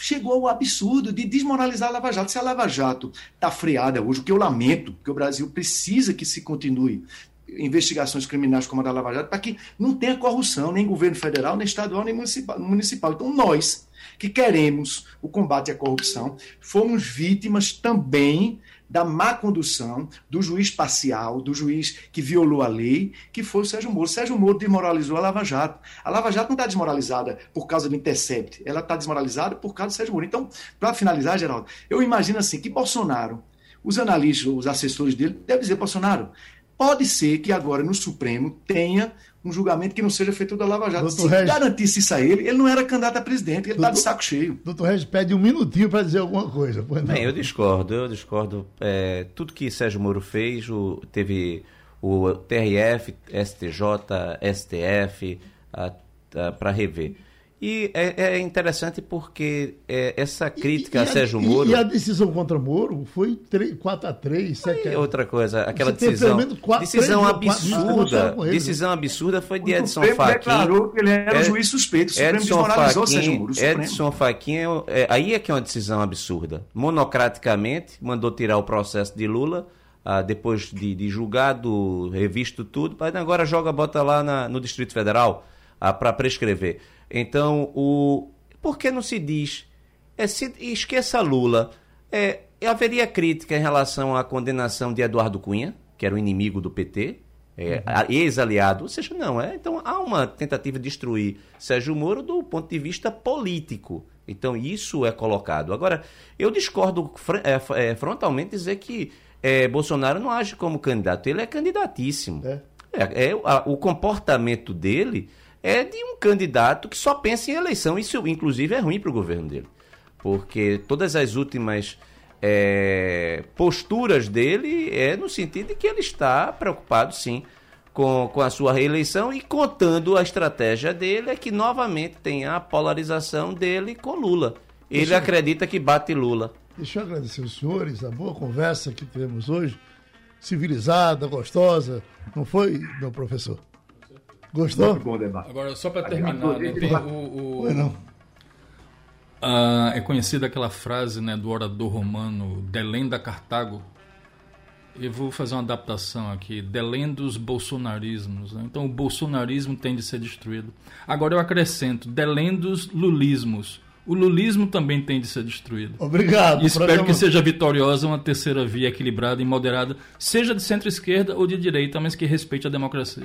[SPEAKER 4] chegou ao absurdo de desmoralizar a Lava Jato. Se a Lava Jato está freada hoje, o que eu lamento, porque o Brasil precisa que se continue investigações criminais como a da Lava Jato, para que não tenha corrupção, nem governo federal, nem estadual, nem municipal. municipal. Então, nós que queremos o combate à corrupção, fomos vítimas também da má condução do juiz parcial, do juiz que violou a lei, que foi o Sérgio Moro. Sérgio Moro desmoralizou a Lava Jato. A Lava Jato não está desmoralizada por causa do Intercept, ela está desmoralizada por causa do Sérgio Moro. Então, para finalizar, Geraldo, eu imagino assim que Bolsonaro, os analistas, os assessores dele, devem dizer, Bolsonaro, pode ser que agora no Supremo tenha um julgamento que não seja feito da Lava Jato. Doutor Se Regis, garantisse isso a ele, ele não era candidato a presidente, ele está de saco cheio.
[SPEAKER 2] Doutor Regis pede um minutinho para dizer alguma coisa.
[SPEAKER 3] Bem, eu discordo, eu discordo. É, tudo que Sérgio Moro fez, o, teve o TRF, STJ, STF para rever. E é, é interessante porque é, essa crítica e, e a, a Sérgio Moro.
[SPEAKER 2] E a decisão contra Moro foi 3, 4 a 3 7
[SPEAKER 3] Outra coisa, aquela decisão. 4, decisão 3, absurda. 4, decisão absurda foi de Edson Fachin.
[SPEAKER 4] declarou que ele era um juiz suspeito. Edson Sérgio Moro.
[SPEAKER 3] Edson Fachin, é, aí é que é uma decisão absurda. Monocraticamente, mandou tirar o processo de Lula. Ah, depois de, de, julgado, revisto tudo, mas agora joga, bota lá na, no Distrito Federal ah, para prescrever. Então, o por que não se diz? É, se, esqueça Lula. É, haveria crítica em relação à condenação de Eduardo Cunha, que era o inimigo do PT, é, uhum. ex-aliado. Ou seja, não, é, então há uma tentativa de destruir Sérgio Moro do ponto de vista político. Então isso é colocado. Agora, eu discordo é, é, frontalmente dizer que é, Bolsonaro não age como candidato. Ele é candidatíssimo. É. É, é o comportamento dele é de um candidato que só pensa em eleição. Isso, inclusive, é ruim para o governo dele. Porque todas as últimas é, posturas dele é no sentido de que ele está preocupado, sim, com, com a sua reeleição e contando a estratégia dele é que novamente tem a polarização dele com Lula. Ele Deixa acredita que bate Lula.
[SPEAKER 2] Deixa eu agradecer os senhores, a boa conversa que tivemos hoje, civilizada, gostosa, não foi, meu professor? Gostou? Muito
[SPEAKER 5] bom debate. Agora, só para terminar, né, tem o, o, não. Ah, é conhecida aquela frase né, do orador romano Delenda Cartago. Eu vou fazer uma adaptação aqui. Delendos bolsonarismos. Né? Então, o bolsonarismo tem de ser destruído. Agora eu acrescento: delendos lulismos. O lulismo também tem de ser destruído.
[SPEAKER 2] Obrigado.
[SPEAKER 5] E espero programa... que seja vitoriosa uma terceira via equilibrada e moderada, seja de centro-esquerda ou de direita, mas que respeite a democracia.